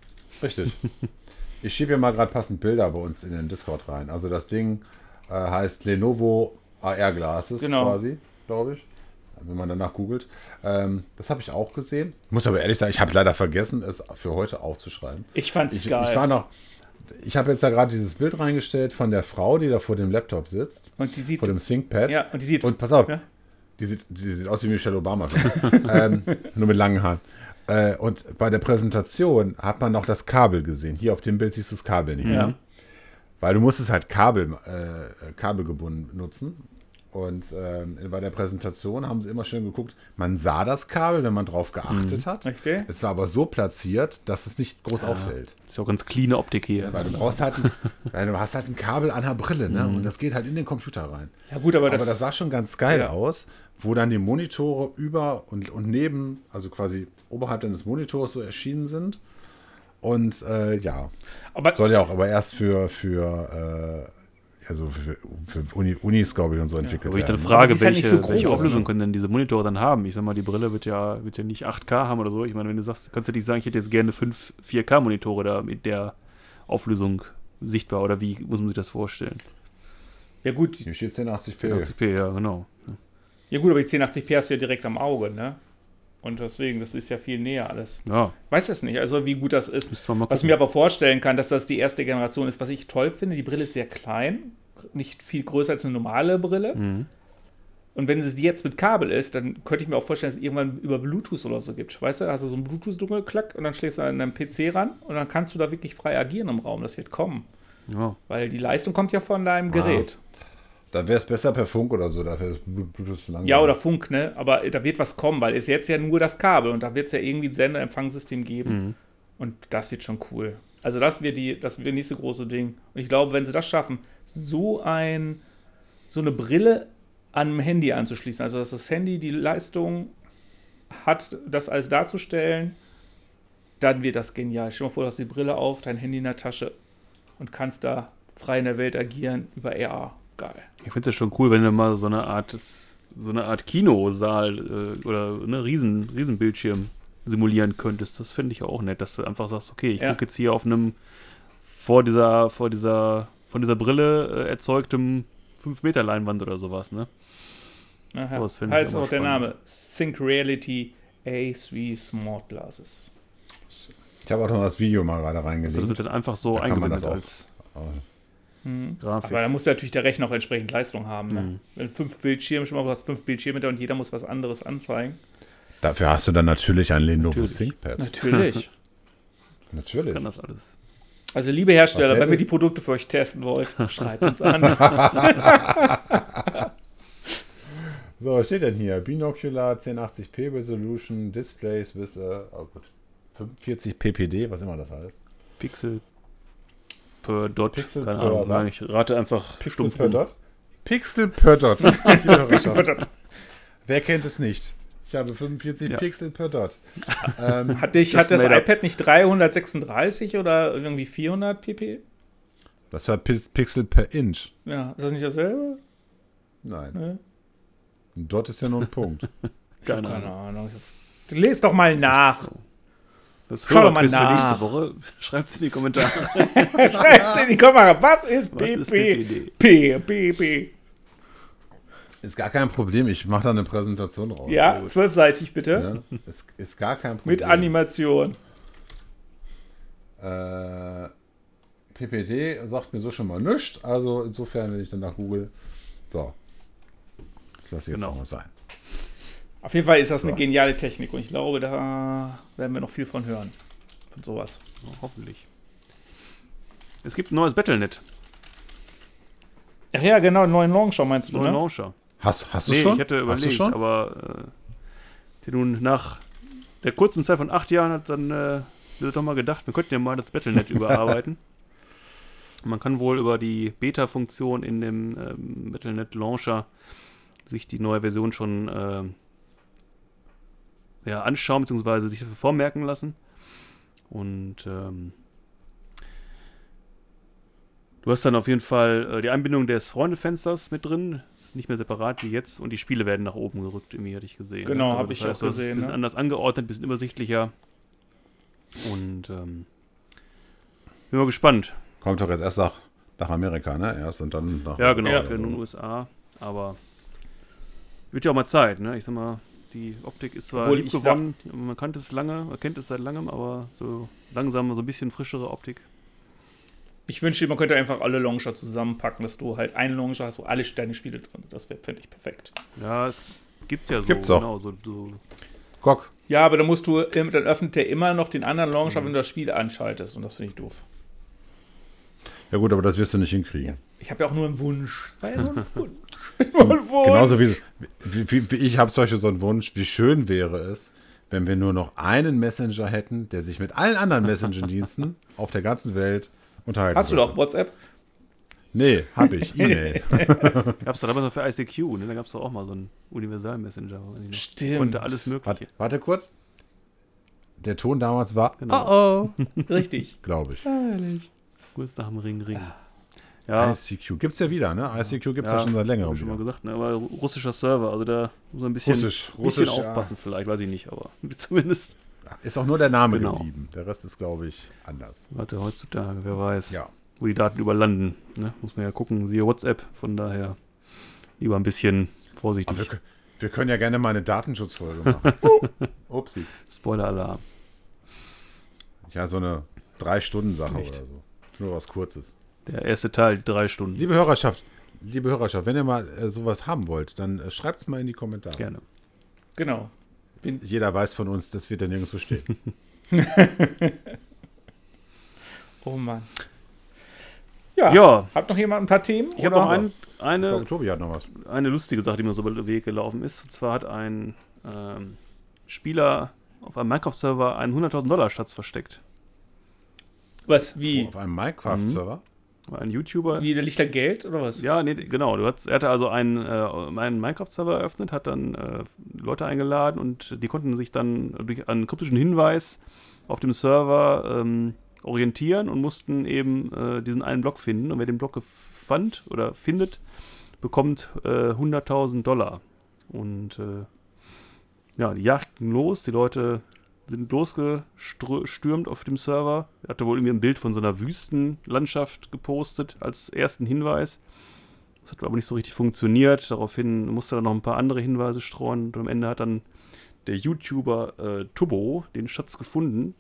Richtig. *laughs* Ich schiebe hier mal gerade passend Bilder bei uns in den Discord rein. Also das Ding äh, heißt Lenovo AR Glasses Genau. quasi, glaube ich. Wenn man danach googelt. Ähm, das habe ich auch gesehen. Muss aber ehrlich sagen, ich habe leider vergessen, es für heute aufzuschreiben. Ich fand's Ich, ich geil. war noch. Ich habe jetzt da gerade dieses Bild reingestellt von der Frau, die da vor dem Laptop sitzt, und die sieht. vor dem ThinkPad. ja, und die sieht. Und pass auf, Ja. Die, sieht, die sieht aus wie Michelle Obama. *laughs* ähm, nur mit langen Haaren. Äh, und bei der Präsentation hat man noch das Kabel gesehen. Hier auf dem Bild siehst du das Kabel nicht mehr. Ja. Weil du musst es halt Kabel, äh, kabelgebunden nutzen. Und ähm, bei der Präsentation haben sie immer schön geguckt, man sah das Kabel, wenn man drauf geachtet hat. Richtig. Es war aber so platziert, dass es nicht groß auffällt. Ist ja auch ganz cleane Optik hier. Weil du brauchst halt, ein, *laughs* weil du hast halt ein Kabel an der Brille, ne? Und das geht halt in den Computer rein. Ja, gut, aber das, Aber das sah schon ganz geil Ja. aus, wo dann die Monitore über und, und neben, also quasi oberhalb deines Monitors so erschienen sind. Und äh, ja, aber soll ja auch aber erst für, für, äh, ja, so für, für Uni, Unis, glaube ich, und so entwickelt Aber ich dann werden. frage, das ist ja welche, nicht so groß, welche ne? Auflösung können denn diese Monitore dann haben? Ich sag mal, die Brille wird ja, wird ja nicht 8K haben oder so. Ich meine, wenn du sagst, kannst du nicht sagen, ich hätte jetzt gerne fünf 4K-Monitore da mit der Auflösung sichtbar oder wie muss man sich das vorstellen? ja gut, Hier steht 1080p. 1080p, ja, genau. ja gut, aber die 1080p hast du ja direkt am Auge, ne? Und deswegen, das ist ja viel näher alles. Ja, Weiß es nicht, also wie gut das ist. mal Was ich mir aber vorstellen kann, dass das die erste Generation ist, was ich toll finde, die Brille ist sehr klein, nicht viel größer als eine normale Brille. Mhm. Und wenn es die jetzt mit Kabel ist, dann könnte ich mir auch vorstellen, dass es irgendwann über Bluetooth oder so gibt. Weißt du, hast du so einen Bluetooth-Dunkel, klack, und dann schlägst du an deinem PC ran und dann kannst du da wirklich frei agieren im Raum. Das wird kommen. Ja. Weil die Leistung kommt ja von deinem Gerät. Da wäre es besser per Funk oder so, dafür ist Bluetooth zu lang. Ja, oder Funk, ne? Aber da wird was kommen, weil es jetzt ja nur das Kabel und da wird es ja irgendwie ein Senderempfangssystem geben. Und das wird schon cool. Also das wird die, das wird nächste große Ding. Und ich glaube, wenn sie das schaffen, so ein, so eine Brille an einem Handy anzuschließen, also dass das Handy die Leistung hat, das alles darzustellen, dann wird das genial. Stell dir mal vor, du hast die Brille auf, dein Handy in der Tasche und kannst da frei in der Welt agieren über AR. Geil. Ich finde es ja schon cool, wenn du mal so eine Art, so eine Art Kinosaal äh, oder eine riesen, riesen Bildschirm simulieren könntest. Das finde ich auch nett, dass du einfach sagst, okay, ich Ja. gucke jetzt hier auf einem vor dieser, vor dieser, von dieser Brille äh, erzeugtem 5 Meter Leinwand oder sowas, ne? Aha. Oh, das heißt auch der spannend. Name Sync Reality A3 Smart Glasses. Ich habe auch noch das Video mal gerade Also das wird dann einfach so Da eingeblendet das auch- als Mhm. Grafik. Aber da muss natürlich der Rechner auch entsprechend Leistung haben. Ne? Mhm. Wenn fünf Bildschirme, schon mal du hast fünf Bildschirme da und jeder muss was anderes anzeigen. Dafür hast du dann natürlich ein Lenovo Natürlich. ThinkPad. Natürlich. *laughs* Natürlich. kann das alles. Also liebe Hersteller, wenn ihr Nettes. die Produkte für euch testen wollt, *laughs* schreibt uns an. *laughs* So, was steht denn hier? Binocular 1080p Resolution Displays bis äh, oh gut, 45 ppd, was immer das heißt. Pixel per Dot, Pixel keine per Ahnung. Nein, ich rate einfach Pixel stumpf per rum. Dot? Pixel per Dot. *laughs* Pixel per Dot. Wer kennt es nicht? Ich habe 45 Ja. Pixel per Dot. *laughs* ähm, Hat, dich, Just hat das iPad nicht 336 oder irgendwie 400 pp? das war Pi- Pixel per Inch. Ja, ist das nicht dasselbe? Nein. Ne? Ein Dot ist ja nur ein Punkt. *laughs* Keine Keine Ahnung. Ahnung. Lest doch mal nach. Das Schau doch mal Hörerquiz für nach. nächste Woche. *laughs* Schreibt es in die Kommentare. *laughs* Schreib's in die Kommentare. Was ist? PPD? P, PP. Ist gar kein Problem. Ich mache da eine Präsentation draus. Ja, zwölfseitig bitte. Ja, ist, ist gar kein Problem. Mit Animation. Äh, PPD sagt mir so schon mal nichts. Also insofern, wenn ich dann nach Google. So. Das lasse ich jetzt Genau. auch mal sein. Auf jeden Fall ist das eine So. geniale Technik und ich glaube, da werden wir noch viel von hören. Von sowas. Ja, hoffentlich. Es gibt ein neues Battlenet. Ach ja, genau, einen neuen Launcher meinst du, Neuen ne? Launcher. Hast, hast du Nee, schon? ich hätte hast du überlegt, schon? aber äh, nun nach der kurzen Zeit von acht Jahren hat dann äh, doch mal gedacht, wir könnten ja mal das Battlenet *laughs* überarbeiten. Man kann wohl über die Beta-Funktion in dem ähm, Battlenet Launcher sich die neue Version schon äh, ja, anschauen bzw. sich dafür vormerken lassen. Und ähm, du hast dann auf jeden Fall äh, die Einbindung des Freundefensters mit drin. Ist nicht mehr separat wie jetzt und die Spiele werden nach oben gerückt, irgendwie hatte ich gesehen. Genau, Also hab das ich auch heißt, das ist gesehen, Ein bisschen ne? anders angeordnet, ein bisschen übersichtlicher. Und ähm, bin mal gespannt. Kommt doch jetzt erst nach, nach Amerika, ne? Erst und dann nach. Ja, genau, Ja. für den USA. Aber wird ja auch mal Zeit, ne? Ich sag mal, die Optik ist zwar Obwohl gewonnen, man kannte es lange, man kennt es seit langem, aber so langsam so ein bisschen frischere Optik. Ich wünschte, man könnte einfach alle Launcher zusammenpacken, dass du halt einen Launcher hast, wo alle deine Spiele drin sind. Das wäre, finde ich, perfekt. Ja, es gibt's ja so. Gibt's auch. Genau, so, so Guck. Ja, aber dann musst du, dann öffnet der immer noch den anderen Launcher, Mhm. wenn du das Spiel anschaltest. Und das finde ich doof. Ja gut, aber das wirst du nicht hinkriegen. Ich habe ja auch nur einen Wunsch. Das war ja nur ein *laughs* Wunsch. *laughs* Genauso wie, wie, wie, ich habe solche so einen Wunsch, wie schön wäre es, wenn wir nur noch einen Messenger hätten, der sich mit allen anderen Messenger-Diensten *laughs* auf der ganzen Welt unterhalten Hast du würde. doch WhatsApp? Nee, hab ich. *laughs* E-Mail. Gab es da damals noch für ICQ, ne? Da gab es doch auch mal so einen Universal-Messenger. Stimmt. Konnte alles Mögliche. warte, warte kurz. Der Ton damals war, Genau. oh oh, Richtig. glaube ich. Kurz nach dem Ring, Ring. Ja, ICQ gibt's ja wieder, ne? ICQ gibt's ja, schon seit längerem ich schon mal gesagt, ne? aber russischer Server, also da muss man ein bisschen, Russisch, bisschen Russisch, ja. aufpassen vielleicht, weiß ich nicht, aber *laughs* zumindest, Ist auch nur der Name Genau. geblieben. Der Rest ist, glaube ich, anders. warte, heutzutage, wer weiß, Ja. wo die Daten überlanden, ne? muss man ja gucken, siehe WhatsApp, von daher lieber ein bisschen vorsichtig, wir, wir können ja gerne mal eine Datenschutzfolge *laughs* machen. Upsi. Spoiler-Alarm. Ja, so eine Drei-Stunden-Sache oder so. Nur was Kurzes. Der erste Teil, drei Stunden, Liebe Hörerschaft, liebe Hörerschaft, wenn ihr mal äh, sowas haben wollt, dann äh, schreibt's mal in die Kommentare. gerne. Genau. Jeder weiß von uns, das wird da nirgendwo stehen. *laughs* Oh Mann. Ja. Ja, Hat noch jemand ein paar Themen? ich habe noch ein, Oh, eine, Tobi hat noch was. eine lustige Sache, die mir so über den Weg gelaufen ist. Und zwar hat ein ähm, Spieler auf einem Minecraft-Server einen 100.000 Dollar Schatz versteckt. Was? Wie? Auf einem Minecraft-Server. Ein YouTuber. Wie, da liegt da Geld oder was? Ja, nee, genau. Du hast, er hatte also einen, äh, einen Minecraft-Server eröffnet, hat dann äh, Leute eingeladen und die konnten sich dann durch einen kryptischen Hinweis auf dem Server ähm, orientieren und mussten eben äh, diesen einen Block finden. Und wer den Block fand oder findet, bekommt äh, 100.000 Dollar. Und äh, ja, die jagten los, die Leute sind losgestürmt auf dem Server. Er hatte wohl irgendwie ein Bild von so einer Wüstenlandschaft gepostet als ersten Hinweis. Das hat aber nicht so richtig funktioniert. Daraufhin musste er noch ein paar andere Hinweise streuen. Und am Ende hat dann der YouTuber äh, Turbo den Schatz gefunden.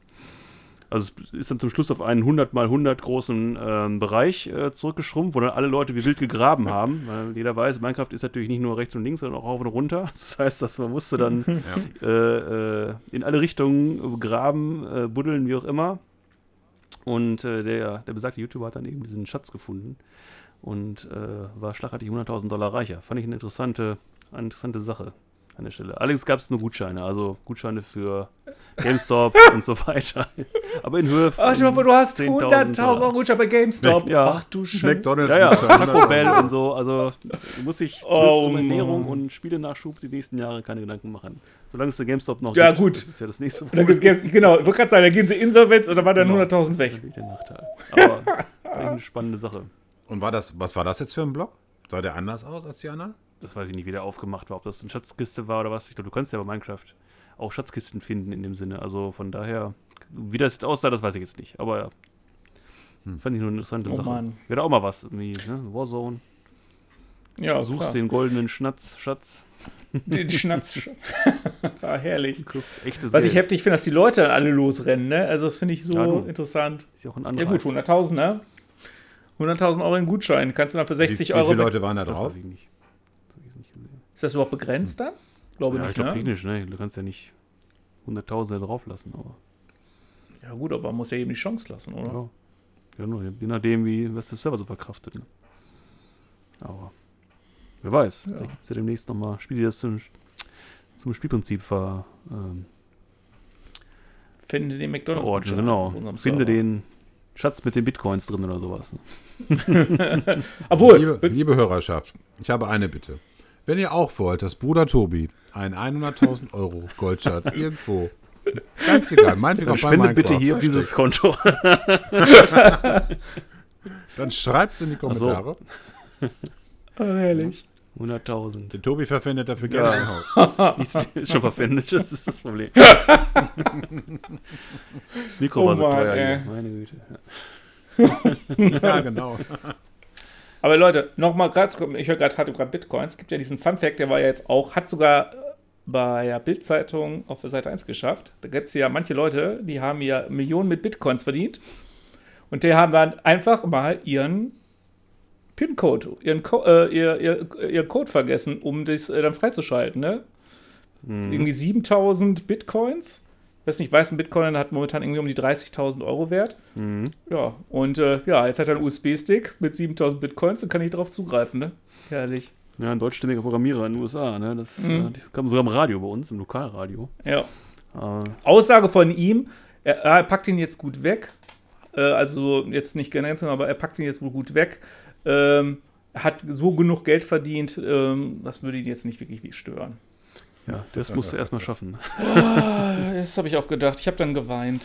Also es ist dann zum Schluss auf einen 100 mal 100 großen ähm, Bereich äh, zurückgeschrumpft, wo dann alle Leute wie wild gegraben *laughs* haben. Weil jeder weiß, Minecraft ist natürlich nicht nur rechts und links, sondern auch rauf und runter. *laughs* Das heißt, dass man musste dann *laughs* Ja. äh, äh, in alle Richtungen graben, äh, buddeln, wie auch immer. Und äh, der, der besagte YouTuber hat dann eben diesen Schatz gefunden und äh, war schlagartig 100.000 Dollar reicher. Fand ich eine interessante, eine interessante Sache an der Stelle. Allerdings gab es nur Gutscheine, also Gutscheine für GameStop *laughs* und so weiter. Aber in Höhe von Ach, mal vor, du hast 10.000 100.000 Dollar. Euro Gutschein bei GameStop. Ja. Ach du Scheiße. McDonalds Ja, ja, Gutschein, Taco 100.000. Bell und so. Also du musst sich Oh, um Ernährung und Spielenachschub die nächsten Jahre keine Gedanken machen. Solange es der GameStop noch Ja, gibt, gut. Das ist ja das nächste dann Games- genau, ich wollte gerade sagen, da gehen sie insolvenz oder war dann Genau. 100.000 Das ist weg. der Nachteil. Aber das war eine spannende Sache. Und war das, was war das jetzt für ein Block? Sah der anders aus als die anderen? Das weiß ich nicht, wie der aufgemacht war, ob das eine Schatzkiste war oder was. Ich glaube, du kannst ja bei Minecraft auch Schatzkisten finden in dem Sinne. Also von daher, wie das jetzt aussah, das weiß ich jetzt nicht. Aber ja, fand ich nur eine interessante Oh Sache. Mann. Wäre auch mal was, irgendwie, ne? Warzone. Ja, Suchst klar. den goldenen Schnatz, Schatz. den *laughs* Schnatz. *laughs* ah, herrlich. Echtes Was ich Geld. heftig finde, dass die Leute dann alle losrennen, ne? Also das finde ich so Ja, interessant. Ist ja auch ein Ja Anreiz. gut, 100.000, ne? 100.000 Euro in Gutschein. Kannst du dann für 60 wie, Euro... Wie viele Leute waren da Das drauf? weiß ich nicht. Das hab ich nicht gesehen. Ist das überhaupt begrenzt dann? Glaube Ja, ich nicht, glaube ne? technisch, ne? Du kannst ja nicht Hunderttausende drauflassen, aber. Ja gut, aber man muss ja eben die Chance lassen, oder? Ja. Nur je nachdem, wie was der Server so verkraftet. Ne? Aber wer weiß, Ja. vielleicht gibt es ja demnächst nochmal Spiele, die das zum, zum Spielprinzip ver, ähm, Finde den McDonalds verordnen. Genau. Finde den Schatz mit den Bitcoins drin oder sowas. Ne? *laughs* *laughs* Obwohl, Liebe, liebe Hörerschaft, ich habe eine Bitte. Wenn ihr auch wollt, dass Bruder Tobi einen 100.000 Euro Goldschatz *laughs* irgendwo, ganz egal, meinetwegen Dann auch bei spendet bitte hier auf dieses Konto. *laughs* Dann schreibt es in die so. Kommentare. *laughs* oh, herrlich. 100.000. Der Tobi verfindet dafür gerne Ja. ein Haus. Nichts ist schon verpfändet, das ist das Problem. das Mikro Oh war so teuer. Meine Güte. Ja, genau. Aber Leute, nochmal gerade, ich höre gerade, hatte gerade Bitcoins. Es gibt ja diesen Fun-Fact, der war ja jetzt auch, hat sogar bei der Bild-Zeitung auf der Seite 1 geschafft. Da gibt es ja manche Leute, die haben ja Millionen mit Bitcoins verdient. Und die haben dann einfach mal ihren PIN-Code, ihren, Co äh, ihr, ihr, ihr Code vergessen, um das äh, dann freizuschalten. Ne? Mhm. Irgendwie 7000 Bitcoins. Ich weiß nicht, weiß ein Bitcoin hat momentan irgendwie um die 30.000 Euro wert. Mhm. Ja, und äh, ja, jetzt hat er einen USB-Stick mit 7000 Bitcoins und kann ich darauf zugreifen, ne? Herrlich. Ja, ein deutschstämmiger Programmierer in den USA, ne? Das Mhm. äh, kam sogar im Radio bei uns, im Lokalradio. Ja. Äh, Aussage von ihm, er, er packt ihn jetzt gut weg. Äh, also jetzt nicht generell, aber er packt ihn jetzt wohl gut weg. Ähm, er hat so genug Geld verdient, ähm, das würde ihn jetzt nicht wirklich stören. Ja, das musst du erstmal schaffen. Das habe ich auch gedacht. Ich habe dann geweint.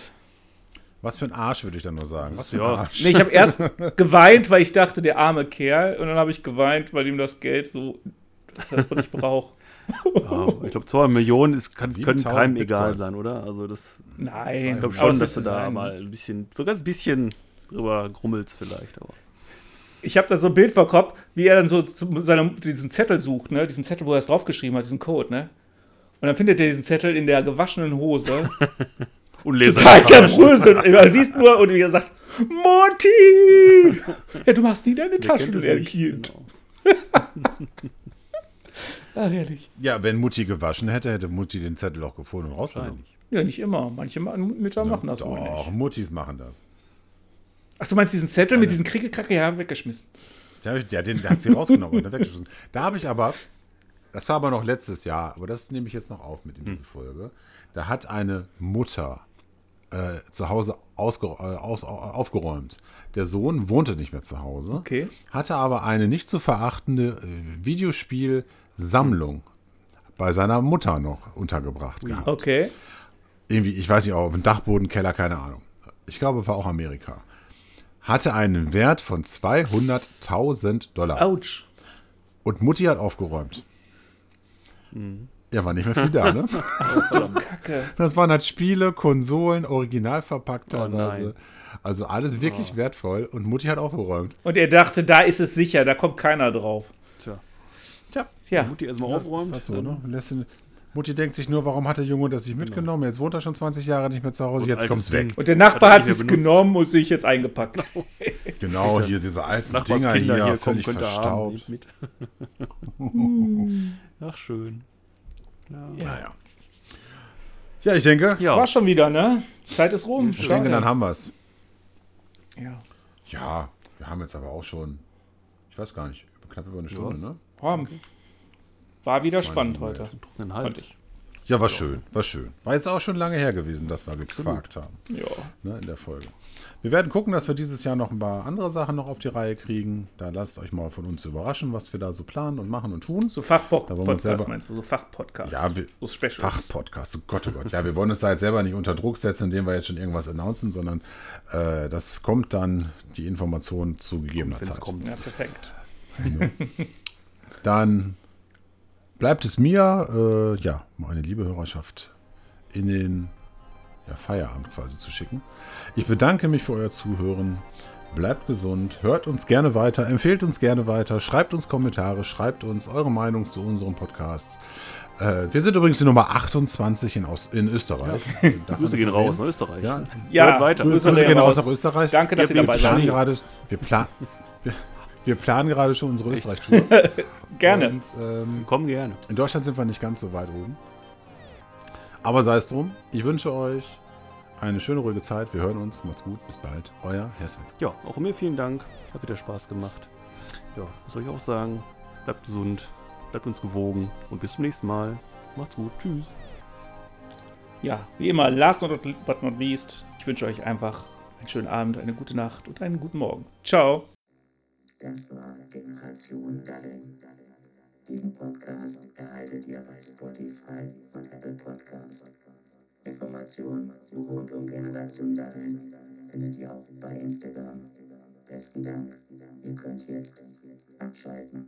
Was für ein Arsch, würde ich dann nur sagen. Was für ein. Arsch. Nee, ich habe erst *laughs* geweint, weil ich dachte, der arme Kerl. Und dann habe ich geweint, weil ihm das Geld so, das heißt, was ich brauche. Ja, ich glaube, 2 Millionen ist, kann, können 7000 keinem egal Bitcoins. sein, oder? Also das, Nein, ich glaube schon, dass du da sein. mal ein bisschen, so ganz bisschen drüber grummelst vielleicht. Aber Ich habe da so ein Bild vor Kopf, wie er dann so zu seinem, diesen Zettel sucht, ne? Diesen Zettel, wo er es draufgeschrieben hat, diesen Code, ne? Und dann findet er diesen Zettel in der gewaschenen Hose. *laughs* Unleser. Total zerbröselt. Du siehst nur, und wie er sagt, Monty! Ja, du hast nie deine Taschen leer gekillt. Genau. *laughs* Ach, herrlich. Ja, wenn Mutti gewaschen hätte, hätte Mutti den Zettel auch gefunden und rausgenommen. Ja, nicht immer. Manche Ma- Mütter machen das wohl Doch, nicht. Muttis machen das. Ach, du meinst diesen Zettel mit diesen Kriegekracke? Ja, weggeschmissen. Ja, den, der hat sie rausgenommen und dann weggeschmissen. Da habe ich aber, das war aber noch letztes Jahr, aber das nehme ich jetzt noch auf mit in diese Folge. Da hat eine Mutter äh, zu Hause ausge, äh, aus, aufgeräumt. Der Sohn wohnte nicht mehr zu Hause, Okay. hatte aber eine nicht zu verachtende äh, Videospielsammlung bei seiner Mutter noch untergebracht gehabt. Okay. Irgendwie, ich weiß nicht, ob ein Dachboden, Keller, keine Ahnung. Ich glaube, war auch Amerika. Hatte einen Wert von 200.000 Dollar. Autsch. Und Mutti hat aufgeräumt. Mhm. Ja, war nicht mehr viel da, ne? *laughs* Kacke. Das waren halt Spiele, Konsolen, original verpackt Oh teilweise. nein. also alles wirklich wertvoll. Und Mutti hat aufgeräumt. Und er dachte, da ist es sicher, da kommt keiner drauf. Tja, Tja, Tja, Mutti erstmal das ist aufräumt. halt so, ne? Lässt ihn- Mutti denkt sich nur, warum hat der Junge das nicht mitgenommen? Jetzt wohnt er schon 20 Jahre nicht mehr zu Hause, jetzt altes kommt's weg. Und der Nachbar Hat hat es genommen und sich jetzt eingepackt. *laughs* Genau, hier diese alten Dinger Nachbarskinder hier, hier kommen, völlig verstaubt. *laughs* Ach, schön. Ja. Naja. Ja, ich denke, Ja. War schon wieder, ne? Zeit ist rum. ich denke, dann haben wir es. ja. Ja, wir haben jetzt aber auch schon, ich weiß gar nicht, knapp über eine Stunde, ne? Komm. War wieder Meine spannend Güte, heute. ich. Ja, war schön, war schön. War jetzt auch schon lange her gewesen, dass wir gefragt haben Ja. ne, in der Folge. Wir werden gucken, dass wir dieses Jahr noch ein paar andere Sachen noch auf die Reihe kriegen. Da lasst euch mal von uns überraschen, was wir da so planen und machen und tun. So Fachpodcast meinst du? So Fachpodcast. Ja, wir, so Specials. Fachpodcast, oh Gott, oh Gott. Ja, wir wollen uns da jetzt selber nicht unter Druck setzen, indem wir jetzt schon irgendwas announcen, sondern äh, das kommt dann, die Information zu gegebener Zeit. kommt. Ja, perfekt. Dann bleibt es mir, äh, ja, meine liebe Hörerschaft in den ja, Feierabend quasi zu schicken. Ich bedanke mich für euer Zuhören. Bleibt gesund, hört uns gerne weiter, empfehlt uns gerne weiter, schreibt uns Kommentare, schreibt uns eure Meinung zu unserem Podcast. Äh, wir sind übrigens die Nummer 28 in, Aus in Österreich. Das Grüße gehen raus nach Österreich. Ja, Ja, Hört weiter. Grüße Grüße gehen raus nach Österreich. Danke, dass Ihr ihr dabei Wir seid. gerade, wir, plan, wir, wir planen gerade schon unsere *laughs* Österreich-Tour. Gerne. Und, ähm, Komm gerne. in Deutschland sind wir nicht ganz so weit oben. Aber sei es drum. Ich wünsche euch eine schöne, ruhige Zeit. Wir hören uns. Macht's gut. Bis bald. Euer Herr Svensson. Ja, auch von mir vielen Dank. Hat wieder Spaß gemacht. Ja, was soll ich auch sagen? Bleibt gesund, bleibt uns gewogen und bis zum nächsten Mal. Macht's gut. Tschüss. Ja, wie immer, last not, but not least, ich wünsche euch einfach einen schönen Abend, eine gute Nacht und einen guten Morgen. Ciao. Das war Generation Daddeln. Diesen Podcast erhaltet ihr bei Spotify und Apple Podcasts. Informationen rund um Generation Daddeln findet ihr auch bei Instagram. Besten Dank. Ihr könnt jetzt abschalten.